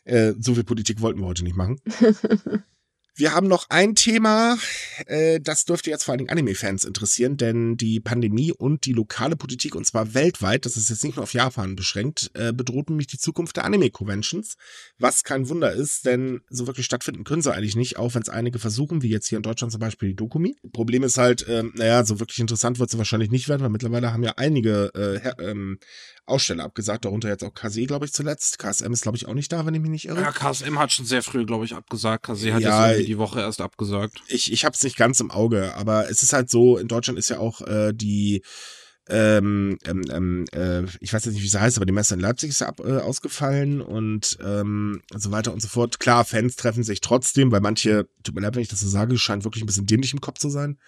Äh, so viel Politik wollten wir heute nicht machen. <laughs> Wir haben noch ein Thema, äh, das dürfte jetzt vor allen Dingen Anime-Fans interessieren, denn die Pandemie und die lokale Politik, und zwar weltweit, das ist jetzt nicht nur auf Japan beschränkt, äh, bedroht nämlich die Zukunft der Anime-Conventions, was kein Wunder ist, denn so wirklich stattfinden können sie eigentlich nicht, auch wenn es einige versuchen, wie jetzt hier in Deutschland zum Beispiel die Dokumi. Problem ist halt, äh, naja, so wirklich interessant wird sie wahrscheinlich nicht werden, weil mittlerweile haben ja einige äh, ähm, Aussteller abgesagt, darunter jetzt auch KC, glaube ich, zuletzt. KSM ist, glaube ich, auch nicht da, wenn ich mich nicht irre. Ja, KSM hat schon sehr früh, glaube ich, abgesagt. KC hat ja, jetzt die Woche erst abgesagt. Ich, ich habe es nicht ganz im Auge, aber es ist halt so, in Deutschland ist ja auch äh, die ähm, ähm, ähm, äh, ich weiß jetzt nicht, wie sie heißt, aber die Messe in Leipzig ist ja ab, äh, ausgefallen und ähm, so weiter und so fort. Klar, Fans treffen sich trotzdem, weil manche, tut mir leid, wenn ich das so sage, scheint wirklich ein bisschen dämlich im Kopf zu sein.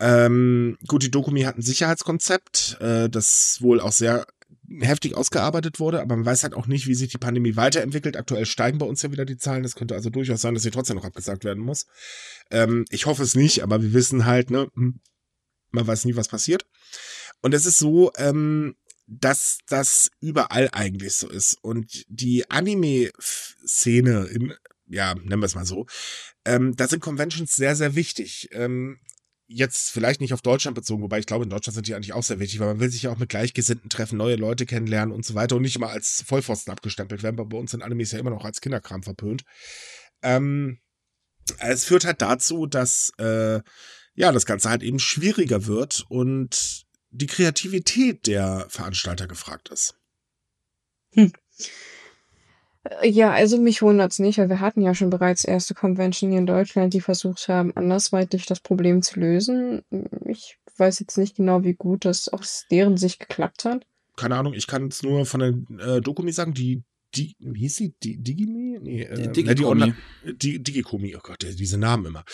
Ähm, gut, die Dokumi hat ein Sicherheitskonzept, äh, das wohl auch sehr heftig ausgearbeitet wurde, aber man weiß halt auch nicht, wie sich die Pandemie weiterentwickelt. Aktuell steigen bei uns ja wieder die Zahlen. Das könnte also durchaus sein, dass sie trotzdem noch abgesagt werden muss. Ähm, ich hoffe es nicht, aber wir wissen halt, ne, hm, man weiß nie, was passiert. Und es ist so, ähm, dass das überall eigentlich so ist. Und die Anime-Szene, ja, nennen wir es mal so, ähm, da sind Conventions sehr, sehr wichtig. Ähm, jetzt vielleicht nicht auf Deutschland bezogen, wobei ich glaube, in Deutschland sind die eigentlich auch sehr wichtig, weil man will sich ja auch mit Gleichgesinnten treffen, neue Leute kennenlernen und so weiter und nicht immer als Vollpfosten abgestempelt werden, weil bei uns in Animes ja immer noch als Kinderkram verpönt. Ähm, es führt halt dazu, dass äh, ja das Ganze halt eben schwieriger wird und die Kreativität der Veranstalter gefragt ist. Hm. Ja, also mich wundert's nicht, weil wir hatten ja schon bereits erste Convention hier in Deutschland, die versucht haben, andersweitig das Problem zu lösen. Ich weiß jetzt nicht genau, wie gut das aus deren Sicht geklappt hat. Keine Ahnung, ich kann es nur von der äh, Dokumi sagen, die die, wie hieß sie? Die, Digimi? Nee, äh, Digikomi. Die, Digikomi, oh Gott, diese Namen immer.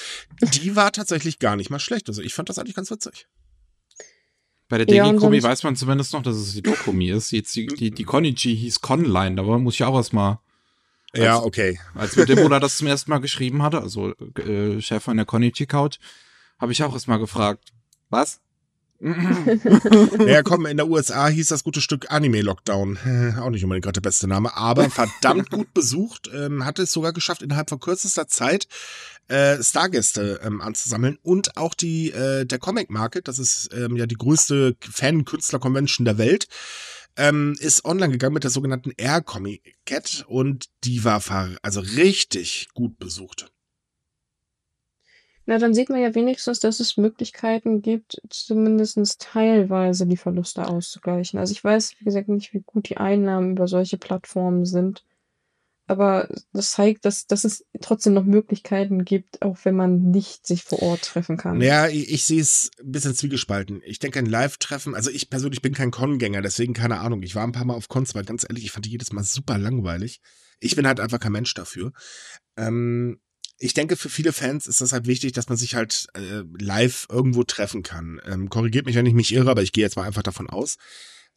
Die war tatsächlich gar nicht mal schlecht. Also ich fand das eigentlich ganz witzig. Bei der Digikomi ja, weiß man zumindest noch, dass es die Dokumi ist. Jetzt die, die, die Konichi hieß Conline, da muss ich auch erstmal ja, okay. Als mit dem Bruder das zum ersten Mal geschrieben hatte, also äh, Chef von der Konichi Couch, habe ich auch erstmal gefragt, was? <laughs> ja, komm, in der USA hieß das gute Stück Anime Lockdown. <laughs> Auch nicht unbedingt gerade der beste Name, aber verdammt gut besucht. Ähm, hatte es sogar geschafft, innerhalb von kürzester Zeit äh, Stargäste ähm, anzusammeln und auch die äh, der Comic Market, das ist ähm, ja die größte Fan-Künstler-Convention der Welt, ähm, ist online gegangen mit der sogenannten Air Comic Cat und die war also richtig gut besucht. Na, dann sieht man ja wenigstens, dass es Möglichkeiten gibt, zumindest teilweise die Verluste auszugleichen. Also ich weiß, wie gesagt, nicht, wie gut die Einnahmen über solche Plattformen sind aber das zeigt, dass, dass es trotzdem noch Möglichkeiten gibt, auch wenn man nicht sich vor Ort treffen kann. Ja, ich, ich sehe es ein bisschen zwiegespalten. Ich denke, ein Live-Treffen, also ich persönlich bin kein Con-Gänger, deswegen keine Ahnung. Ich war ein paar Mal auf Cons, weil ganz ehrlich, ich fand die jedes Mal super langweilig. Ich bin halt einfach kein Mensch dafür. Ähm, ich denke, für viele Fans ist das halt wichtig, dass man sich halt äh, live irgendwo treffen kann. Ähm, korrigiert mich, wenn ich mich irre, aber ich gehe jetzt mal einfach davon aus.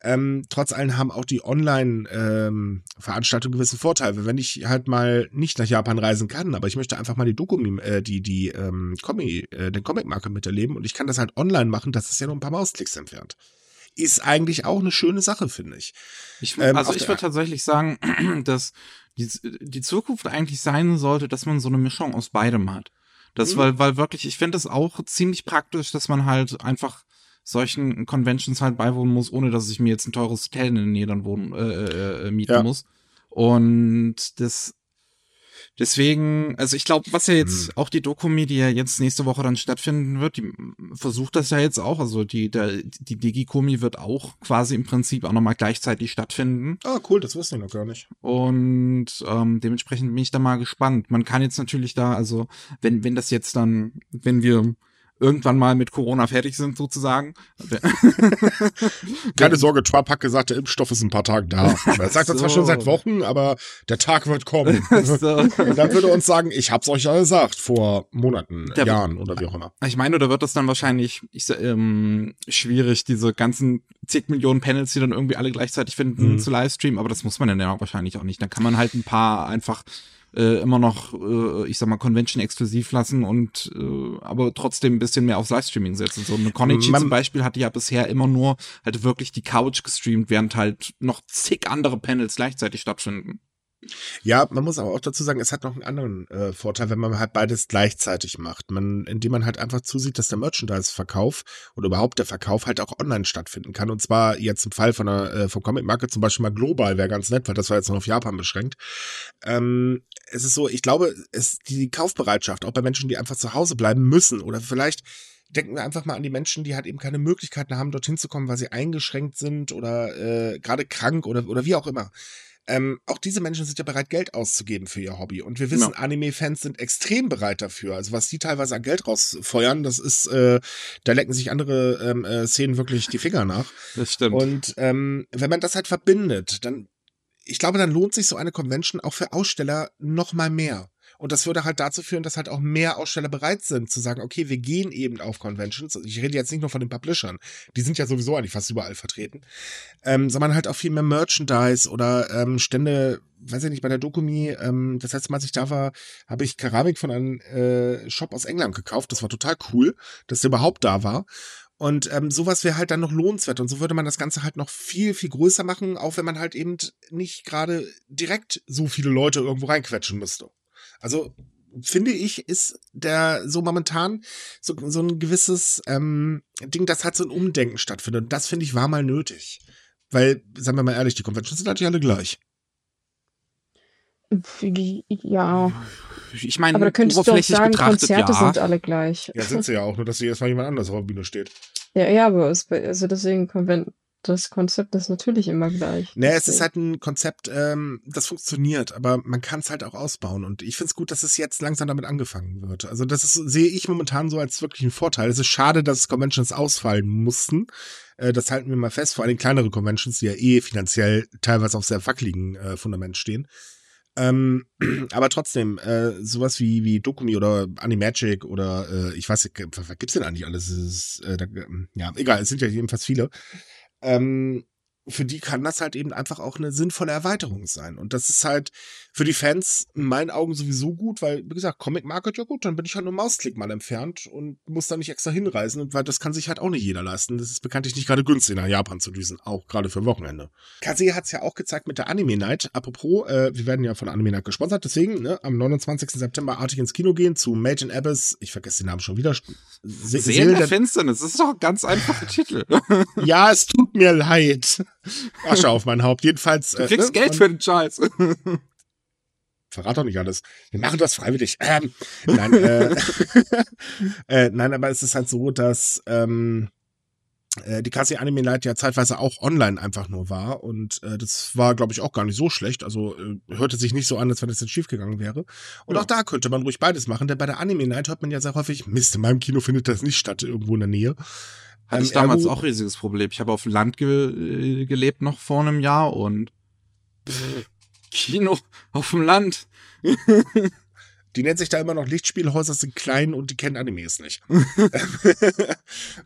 Ähm, trotz allem haben auch die Online-Veranstaltungen ähm, gewissen Vorteile. Wenn ich halt mal nicht nach Japan reisen kann, aber ich möchte einfach mal die Doku, äh, die, die, ähm, Comic, äh, den Comic-Marke miterleben und ich kann das halt online machen, das ist ja nur ein paar Mausklicks entfernt. Ist eigentlich auch eine schöne Sache, finde ich. ich ähm, also ich würde tatsächlich sagen, <clears throat> dass die, die Zukunft eigentlich sein sollte, dass man so eine Mischung aus beidem hat. Das, mhm. weil, weil wirklich, ich finde es auch ziemlich praktisch, dass man halt einfach solchen Conventions halt beiwohnen muss, ohne dass ich mir jetzt ein teures Hotel in der Nähe dann wohnen, äh, äh, äh, mieten ja. muss. Und das Deswegen, also ich glaube, was ja jetzt hm. auch die Dokumi, die ja jetzt nächste Woche dann stattfinden wird, die versucht das ja jetzt auch. Also die, der, die Digikomi wird auch quasi im Prinzip auch nochmal gleichzeitig stattfinden. Ah, cool, das wusste ich noch gar nicht. Und ähm, dementsprechend bin ich da mal gespannt. Man kann jetzt natürlich da, also wenn, wenn das jetzt dann, wenn wir irgendwann mal mit Corona fertig sind, sozusagen. Keine Sorge, Trump hat gesagt, der Impfstoff ist ein paar Tage da. <laughs> Er sagt so. das zwar schon seit Wochen, aber der Tag wird kommen. <laughs> so. <laughs> Und dann würde er uns sagen, ich hab's euch ja gesagt, vor Monaten, der, Jahren oder wie auch immer. Ich meine, da wird das dann wahrscheinlich ich, ähm, schwierig, diese ganzen zig Millionen Panels, die dann irgendwie alle gleichzeitig finden, mhm. zu livestreamen, aber das muss man dann ja wahrscheinlich auch nicht. Dann kann man halt ein paar einfach äh, immer noch, äh, ich sag mal, Convention-exklusiv lassen und äh, aber trotzdem ein bisschen mehr aufs Livestreaming setzen. So eine Konichi zum Beispiel hatte ja bisher immer nur halt wirklich die Couch gestreamt, während halt noch zig andere Panels gleichzeitig stattfinden. Ja, man muss aber auch dazu sagen, es hat noch einen anderen äh, Vorteil, wenn man halt beides gleichzeitig macht. Man, indem man halt einfach zusieht, dass der Merchandise-Verkauf oder überhaupt der Verkauf halt auch online stattfinden kann. Und zwar jetzt im Fall von der äh, vom Comic Market zum Beispiel mal global wäre ganz nett, weil das war jetzt noch auf Japan beschränkt. Ähm, es ist so, ich glaube, es die Kaufbereitschaft auch bei Menschen, die einfach zu Hause bleiben müssen oder vielleicht denken wir einfach mal an die Menschen, die halt eben keine Möglichkeiten haben, dorthin zu kommen, weil sie eingeschränkt sind oder äh, gerade krank oder, oder wie auch immer. Ähm, auch diese Menschen sind ja bereit, Geld auszugeben für ihr Hobby. Und wir wissen, ja. Anime-Fans sind extrem bereit dafür. Also was die teilweise an Geld rausfeuern, das ist, äh, da lecken sich andere ähm, äh, Szenen wirklich die Finger nach. Das stimmt. Und ähm, wenn man das halt verbindet, dann, ich glaube, dann lohnt sich so eine Convention auch für Aussteller noch mal mehr. Und das würde halt dazu führen, dass halt auch mehr Aussteller bereit sind zu sagen, okay, wir gehen eben auf Conventions. Ich rede jetzt nicht nur von den Publishern, die sind ja sowieso eigentlich fast überall vertreten, ähm, sondern halt auch viel mehr Merchandise oder ähm, Stände, weiß ich nicht, bei der Dokumi, ähm, das letzte Mal, als ich da war, habe ich Keramik von einem äh, Shop aus England gekauft. Das war total cool, dass der überhaupt da war. Und ähm, sowas wäre halt dann noch lohnenswert. Und so würde man das Ganze halt noch viel, viel größer machen, auch wenn man halt eben nicht gerade direkt so viele Leute irgendwo reinquetschen müsste. Also finde ich, ist der so momentan so, so ein gewisses ähm, Ding, das hat so ein Umdenken stattfindet. Und das finde ich war mal nötig. Weil, sagen wir mal ehrlich, die Conventions sind natürlich alle gleich. Ja. Ich meine, aber da könntest du auch sagen, Konzerte ja. sind alle gleich. Ja, sind sie ja auch, nur dass sie erstmal jemand anders auf der Bühne steht. Ja, ja, aber es, also deswegen, Konvent, das Konzept ist natürlich immer gleich. Naja, es ist halt ein Konzept, ähm, das funktioniert, aber man kann es halt auch ausbauen. Und ich finde es gut, dass es jetzt langsam damit angefangen wird. Also das ist, sehe ich momentan so als wirklich einen Vorteil. Es ist schade, dass Conventions ausfallen mussten. Äh, das halten wir mal fest, vor allem kleinere Conventions, die ja eh finanziell teilweise auf sehr wackeligen äh, Fundament stehen. Ähm, <clears throat> aber trotzdem, äh, sowas wie, wie Dokumi oder Animagic oder äh, ich weiß nicht, was gibt's denn eigentlich alles? Ist, äh, da, ja, egal, es sind ja jedenfalls viele ähm, für die kann das halt eben einfach auch eine sinnvolle Erweiterung sein. Und das ist halt für die Fans in meinen Augen sowieso gut, weil, wie gesagt, Comic Market, ja gut, dann bin ich halt nur Mausklick mal entfernt und muss da nicht extra hinreisen, und weil das kann sich halt auch nicht jeder leisten. Das ist bekanntlich nicht gerade günstig, nach Japan zu düsen, auch gerade für Wochenende. Kase hat es ja auch gezeigt mit der Anime Night. Apropos, äh, wir werden ja von Anime Night gesponsert, deswegen, ne, am 29. September artig ins Kino gehen zu Made in Abyss, ich vergesse den Namen schon wieder. Se Seelen der, der Finsternis, das ist doch ein ganz einfacher <laughs> Titel. ja, es tut mir leid. Asche auf mein Haupt. Jedenfalls. Du kriegst äh, ne? Geld für den Scheiß. Verrat doch nicht alles. Wir machen das freiwillig. Ähm, nein, äh, <laughs> äh, nein, aber es ist halt so, dass ähm, äh, die Kasi Anime Night ja zeitweise auch online einfach nur war und äh, das war, glaube ich, auch gar nicht so schlecht. Also äh, hörte sich nicht so an, als wenn das jetzt schiefgegangen wäre. Und ja. auch da könnte man ruhig beides machen, denn bei der Anime Night hört man ja sehr häufig, Mist, in meinem Kino findet das nicht statt, irgendwo in der Nähe. Hatte ich ähm, damals auch riesiges Problem. Ich habe auf Land ge gelebt noch vor einem Jahr und Kino auf dem Land. <laughs> Die nennt sich da immer noch Lichtspielhäuser, sind klein und die kennen Animes nicht. <laughs>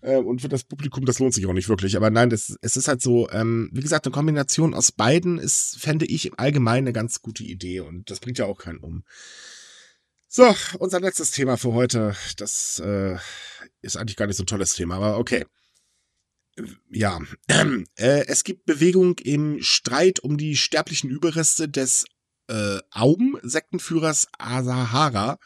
Äh, und für das Publikum, das lohnt sich auch nicht wirklich. Aber nein, das, es ist halt so, ähm, wie gesagt, eine Kombination aus beiden ist, fände ich im Allgemeinen eine ganz gute Idee und das bringt ja auch keinen um. So, unser letztes Thema für heute. Das äh, ist eigentlich gar nicht so ein tolles Thema, aber okay. Ja, <clears throat> äh, es gibt Bewegung im Streit um die sterblichen Überreste des äh, Aum-Sektenführers Asahara.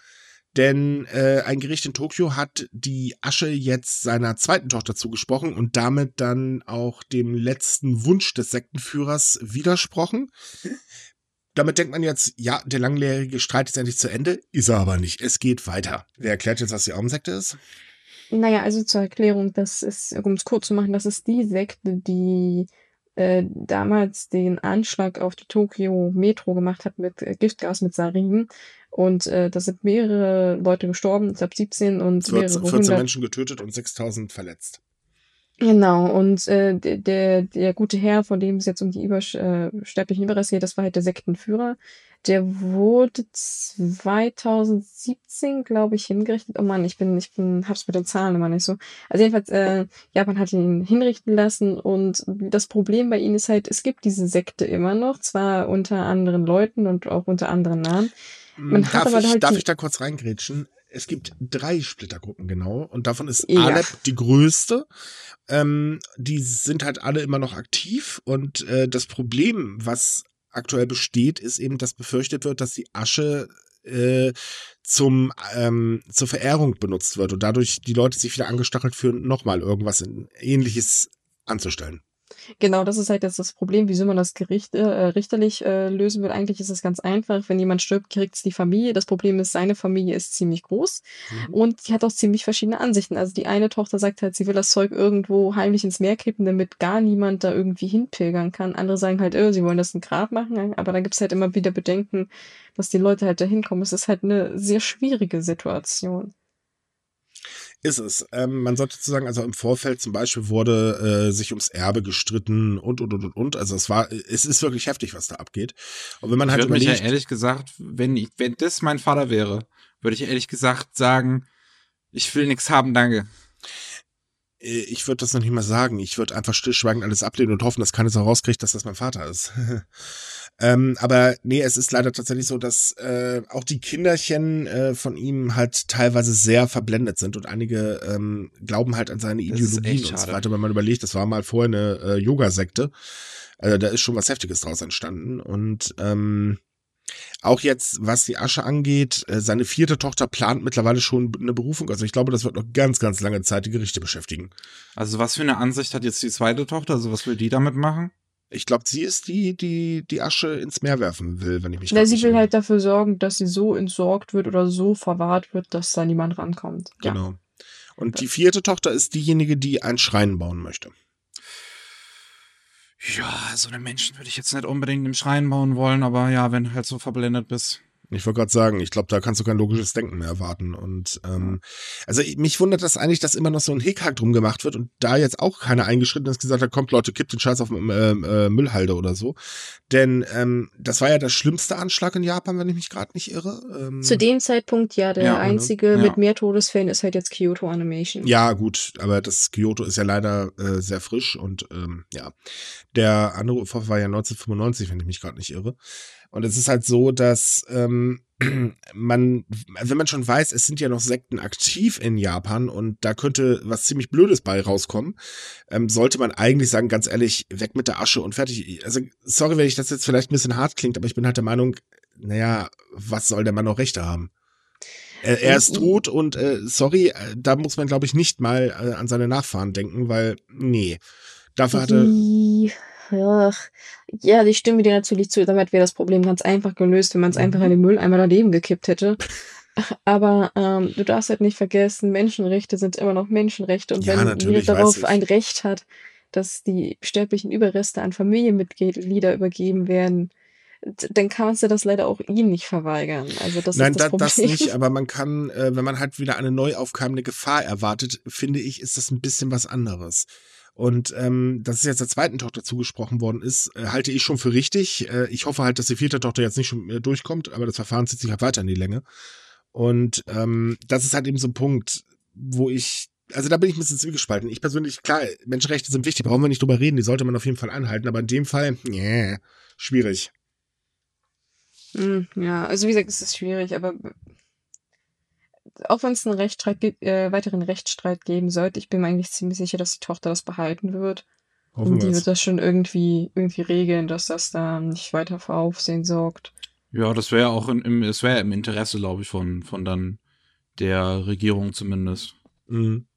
Denn äh, ein Gericht in Tokio hat die Asche jetzt seiner zweiten Tochter zugesprochen und damit dann auch dem letzten Wunsch des Sektenführers widersprochen. Damit denkt man jetzt, ja, der langjährige Streit ist endlich zu Ende. Ist er aber nicht. Es geht weiter. Wer erklärt jetzt, was die Aumsekte ist? Naja, also zur Erklärung, das ist, um es kurz zu machen, das ist die Sekte, die äh, damals den Anschlag auf die Tokio Metro gemacht hat mit äh, Giftgas, mit Sarin. Und äh, da sind mehrere Leute gestorben, ich glaube 17 und 14, mehrere 14 hundert. Menschen getötet und 6000 verletzt. Genau, und äh, der, der gute Herr, von dem es jetzt um die übersterblichen äh, Überreste geht, das war halt der Sektenführer. Der wurde 2017, glaube ich, hingerichtet. Oh Mann, ich bin, ich bin, hab's mit den Zahlen immer nicht so. Also jedenfalls, äh, Japan hat ihn hinrichten lassen und das Problem bei ihm ist halt, es gibt diese Sekte immer noch, zwar unter anderen Leuten und auch unter anderen Namen. Man darf, hat aber ich, halt darf ich da kurz reingrätschen? Es gibt drei Splittergruppen genau und davon ist ja. Alep die größte. Ähm, die sind halt alle immer noch aktiv und äh, das Problem, was aktuell besteht, ist eben, dass befürchtet wird, dass die Asche äh, zum ähm, zur Verehrung benutzt wird und dadurch die Leute sich wieder angestachelt fühlen, nochmal irgendwas Ähnliches anzustellen. Genau, das ist halt jetzt das Problem, wieso man das Gericht, äh, richterlich äh, lösen will. Eigentlich ist es ganz einfach. Wenn jemand stirbt, kriegt es die Familie. Das Problem ist, seine Familie ist ziemlich groß mhm. und die hat auch ziemlich verschiedene Ansichten. Also die eine Tochter sagt halt, sie will das Zeug irgendwo heimlich ins Meer kippen, damit gar niemand da irgendwie hinpilgern kann. Andere sagen halt, oh, sie wollen das ein Grab machen, aber da gibt's halt immer wieder Bedenken, dass die Leute halt da hinkommen. Es ist halt eine sehr schwierige Situation. Ist es. Ähm, man sollte zu sagen, also im Vorfeld zum Beispiel wurde äh, sich ums Erbe gestritten und und und und und. Also es war, es ist wirklich heftig, was da abgeht. Und wenn man ich halt überlegt, mich ja ehrlich gesagt, wenn ich, wenn das mein Vater wäre, würde ich ehrlich gesagt sagen, ich will nichts haben, danke. Äh, ich würde das noch nicht mal sagen. Ich würde einfach stillschweigend alles ablehnen und hoffen, dass keiner so rauskriegt, dass das mein Vater ist. <laughs> ähm, aber nee, es ist leider tatsächlich so, dass äh, auch die Kinderchen äh, von ihm halt teilweise sehr verblendet sind und einige ähm, glauben halt an seine Ideologien und so weiter. Wenn man überlegt, das war mal vorher eine äh, Yoga-Sekte. Also da ist schon was Heftiges draus entstanden und ähm, auch jetzt, was die Asche angeht, äh, seine vierte Tochter plant mittlerweile schon eine Berufung. Also ich glaube, das wird noch ganz, ganz lange Zeit die Gerichte beschäftigen. Also was für eine Ansicht hat jetzt die zweite Tochter? Also was will die damit machen? Ich glaube, sie ist die, die die Asche ins Meer werfen will, wenn ich mich Na, sie will halt dafür sorgen, dass sie so entsorgt wird oder so verwahrt wird, dass da niemand rankommt. Genau. Ja. Und die vierte Tochter ist diejenige, die ein Schrein bauen möchte. Ja, so eine Menschen würde ich jetzt nicht unbedingt im Schrein bauen wollen, aber ja, wenn du halt so verblendet bist. Ich wollte gerade sagen, ich glaube, da kannst du kein logisches Denken mehr erwarten. Und ähm, also mich wundert das eigentlich, dass immer noch so ein Hickhack drum gemacht wird und da jetzt auch keiner eingeschritten ist, gesagt hat, kommt Leute, kippt den Scheiß auf äh, äh, Müllhalde oder so. Denn ähm, das war ja der schlimmste Anschlag in Japan, wenn ich mich gerade nicht irre. Ähm, Zu dem Zeitpunkt ja, der ja, einzige ja. mit mehr Todesfällen ist halt jetzt Kyoto Animation. Ja, gut, aber das Kyoto ist ja leider äh, sehr frisch und ähm, ja. Der andere Vorfall war ja 1995, wenn ich mich gerade nicht irre. Und es ist halt so, dass ähm, <clears throat> man, wenn man schon weiß, es sind ja noch Sekten aktiv in Japan und da könnte was ziemlich Blödes bei rauskommen, ähm, sollte man eigentlich sagen, ganz ehrlich, weg mit der Asche und fertig. Also, sorry, wenn ich das jetzt vielleicht ein bisschen hart klingt, aber ich bin halt der Meinung, naja, was soll der Mann noch Rechte haben? Er, er ist tot und äh, sorry, äh, da muss man, glaube ich, nicht mal äh, an seine Nachfahren denken, weil, nee. Dafür hatte. Ja, ja, ich stimme dir natürlich zu. Damit wäre das Problem ganz einfach gelöst, wenn man es mhm. einfach in den Mülleimer daneben gekippt hätte. Aber ähm, du darfst halt nicht vergessen, Menschenrechte sind immer noch Menschenrechte. Und ja, wenn jeder darauf ein Recht hat, dass die sterblichen Überreste an Familienmitglieder übergeben werden, dann kannst du das leider auch ihm nicht verweigern. Also das Nein, ist das, da, das nicht, <laughs> aber man kann, äh, wenn man halt wieder eine neu aufkeimende Gefahr erwartet, finde ich, ist das ein bisschen was anderes. Und ähm, dass es jetzt der zweiten Tochter zugesprochen worden ist, äh, halte ich schon für richtig. Äh, ich hoffe halt, dass die vierte Tochter jetzt nicht schon äh, durchkommt, aber das Verfahren zieht sich halt weiter in die Länge. Und ähm, das ist halt eben so ein Punkt, wo ich, also da bin ich ein bisschen zwiegespalten. Ich persönlich, klar, Menschenrechte sind wichtig, brauchen wir nicht drüber reden, die sollte man auf jeden Fall anhalten, aber in dem Fall, yeah, schwierig. Hm, ja, also wie gesagt, es ist schwierig, aber auch wenn es einen Rechtsstreit, äh, weiteren Rechtsstreit geben sollte, ich bin mir eigentlich ziemlich sicher, dass die Tochter das behalten wird. Hoffen und die wird das schon irgendwie, irgendwie regeln, dass das da nicht weiter für Aufsehen sorgt. Ja, das wäre auch im, es wäre im Interesse, glaube ich, von, von dann der Regierung zumindest. Mhm.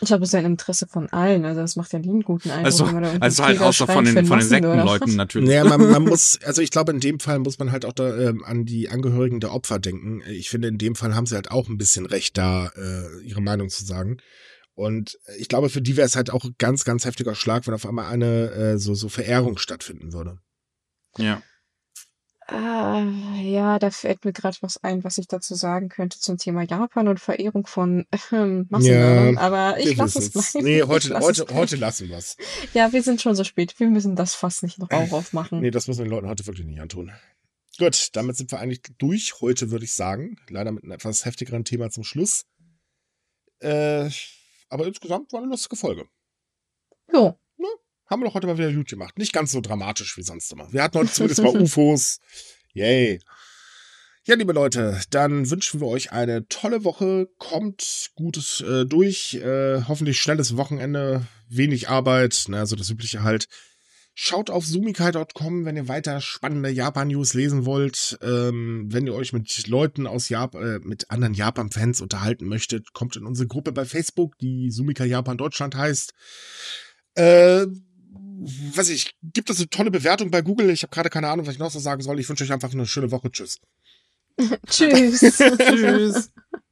Ich glaube, es ist ja ein Interesse von allen. Also das macht ja nie einen guten Eindruck. Also, also halt außer von den, von den Sektenleuten natürlich. Naja, man, man <laughs> muss, also ich glaube, in dem Fall muss man halt auch da ähm, an die Angehörigen der Opfer denken. Ich finde, in dem Fall haben sie halt auch ein bisschen recht, da äh, ihre Meinung zu sagen. Und ich glaube, für die wäre es halt auch ein ganz, ganz heftiger Schlag, wenn auf einmal eine äh, so, so Verehrung stattfinden würde. Ja. Ah, ja, da fällt mir gerade was ein, was ich dazu sagen könnte zum Thema Japan und Verehrung von ähm, Massenmördern, ja, aber ich lasse es bleiben. Nee, <laughs> heute, heute, heute lassen wir es. Ja, wir sind schon so spät. Wir müssen das fast nicht noch auch aufmachen. Nee, das müssen wir den Leuten heute wirklich nicht antun. Gut, damit sind wir eigentlich durch heute, würde ich sagen. Leider mit einem etwas heftigeren Thema zum Schluss. Äh, aber insgesamt war eine lustige Folge. Jo. Haben wir doch heute mal wieder gut gemacht. Nicht ganz so dramatisch wie sonst immer. Wir hatten heute zumindest mal UFOs. Yay. Ja, liebe Leute, dann wünschen wir euch eine tolle Woche. Kommt gutes äh, durch. Äh, hoffentlich schnelles Wochenende. Wenig Arbeit. Ne, also das übliche halt. Schaut auf sumikai.com, wenn ihr weiter spannende Japan-News lesen wollt. Ähm, wenn ihr euch mit Leuten aus Japan, äh, mit anderen Japan-Fans unterhalten möchtet, kommt in unsere Gruppe bei Facebook, die Sumika Japan Deutschland heißt. Äh, was ich, gibt es eine tolle Bewertung bei Google? Ich habe gerade keine Ahnung, was ich noch so sagen soll. Ich wünsche euch einfach eine schöne Woche. Tschüss. <laughs> <laughs> Tschüss. Tschüss. <laughs>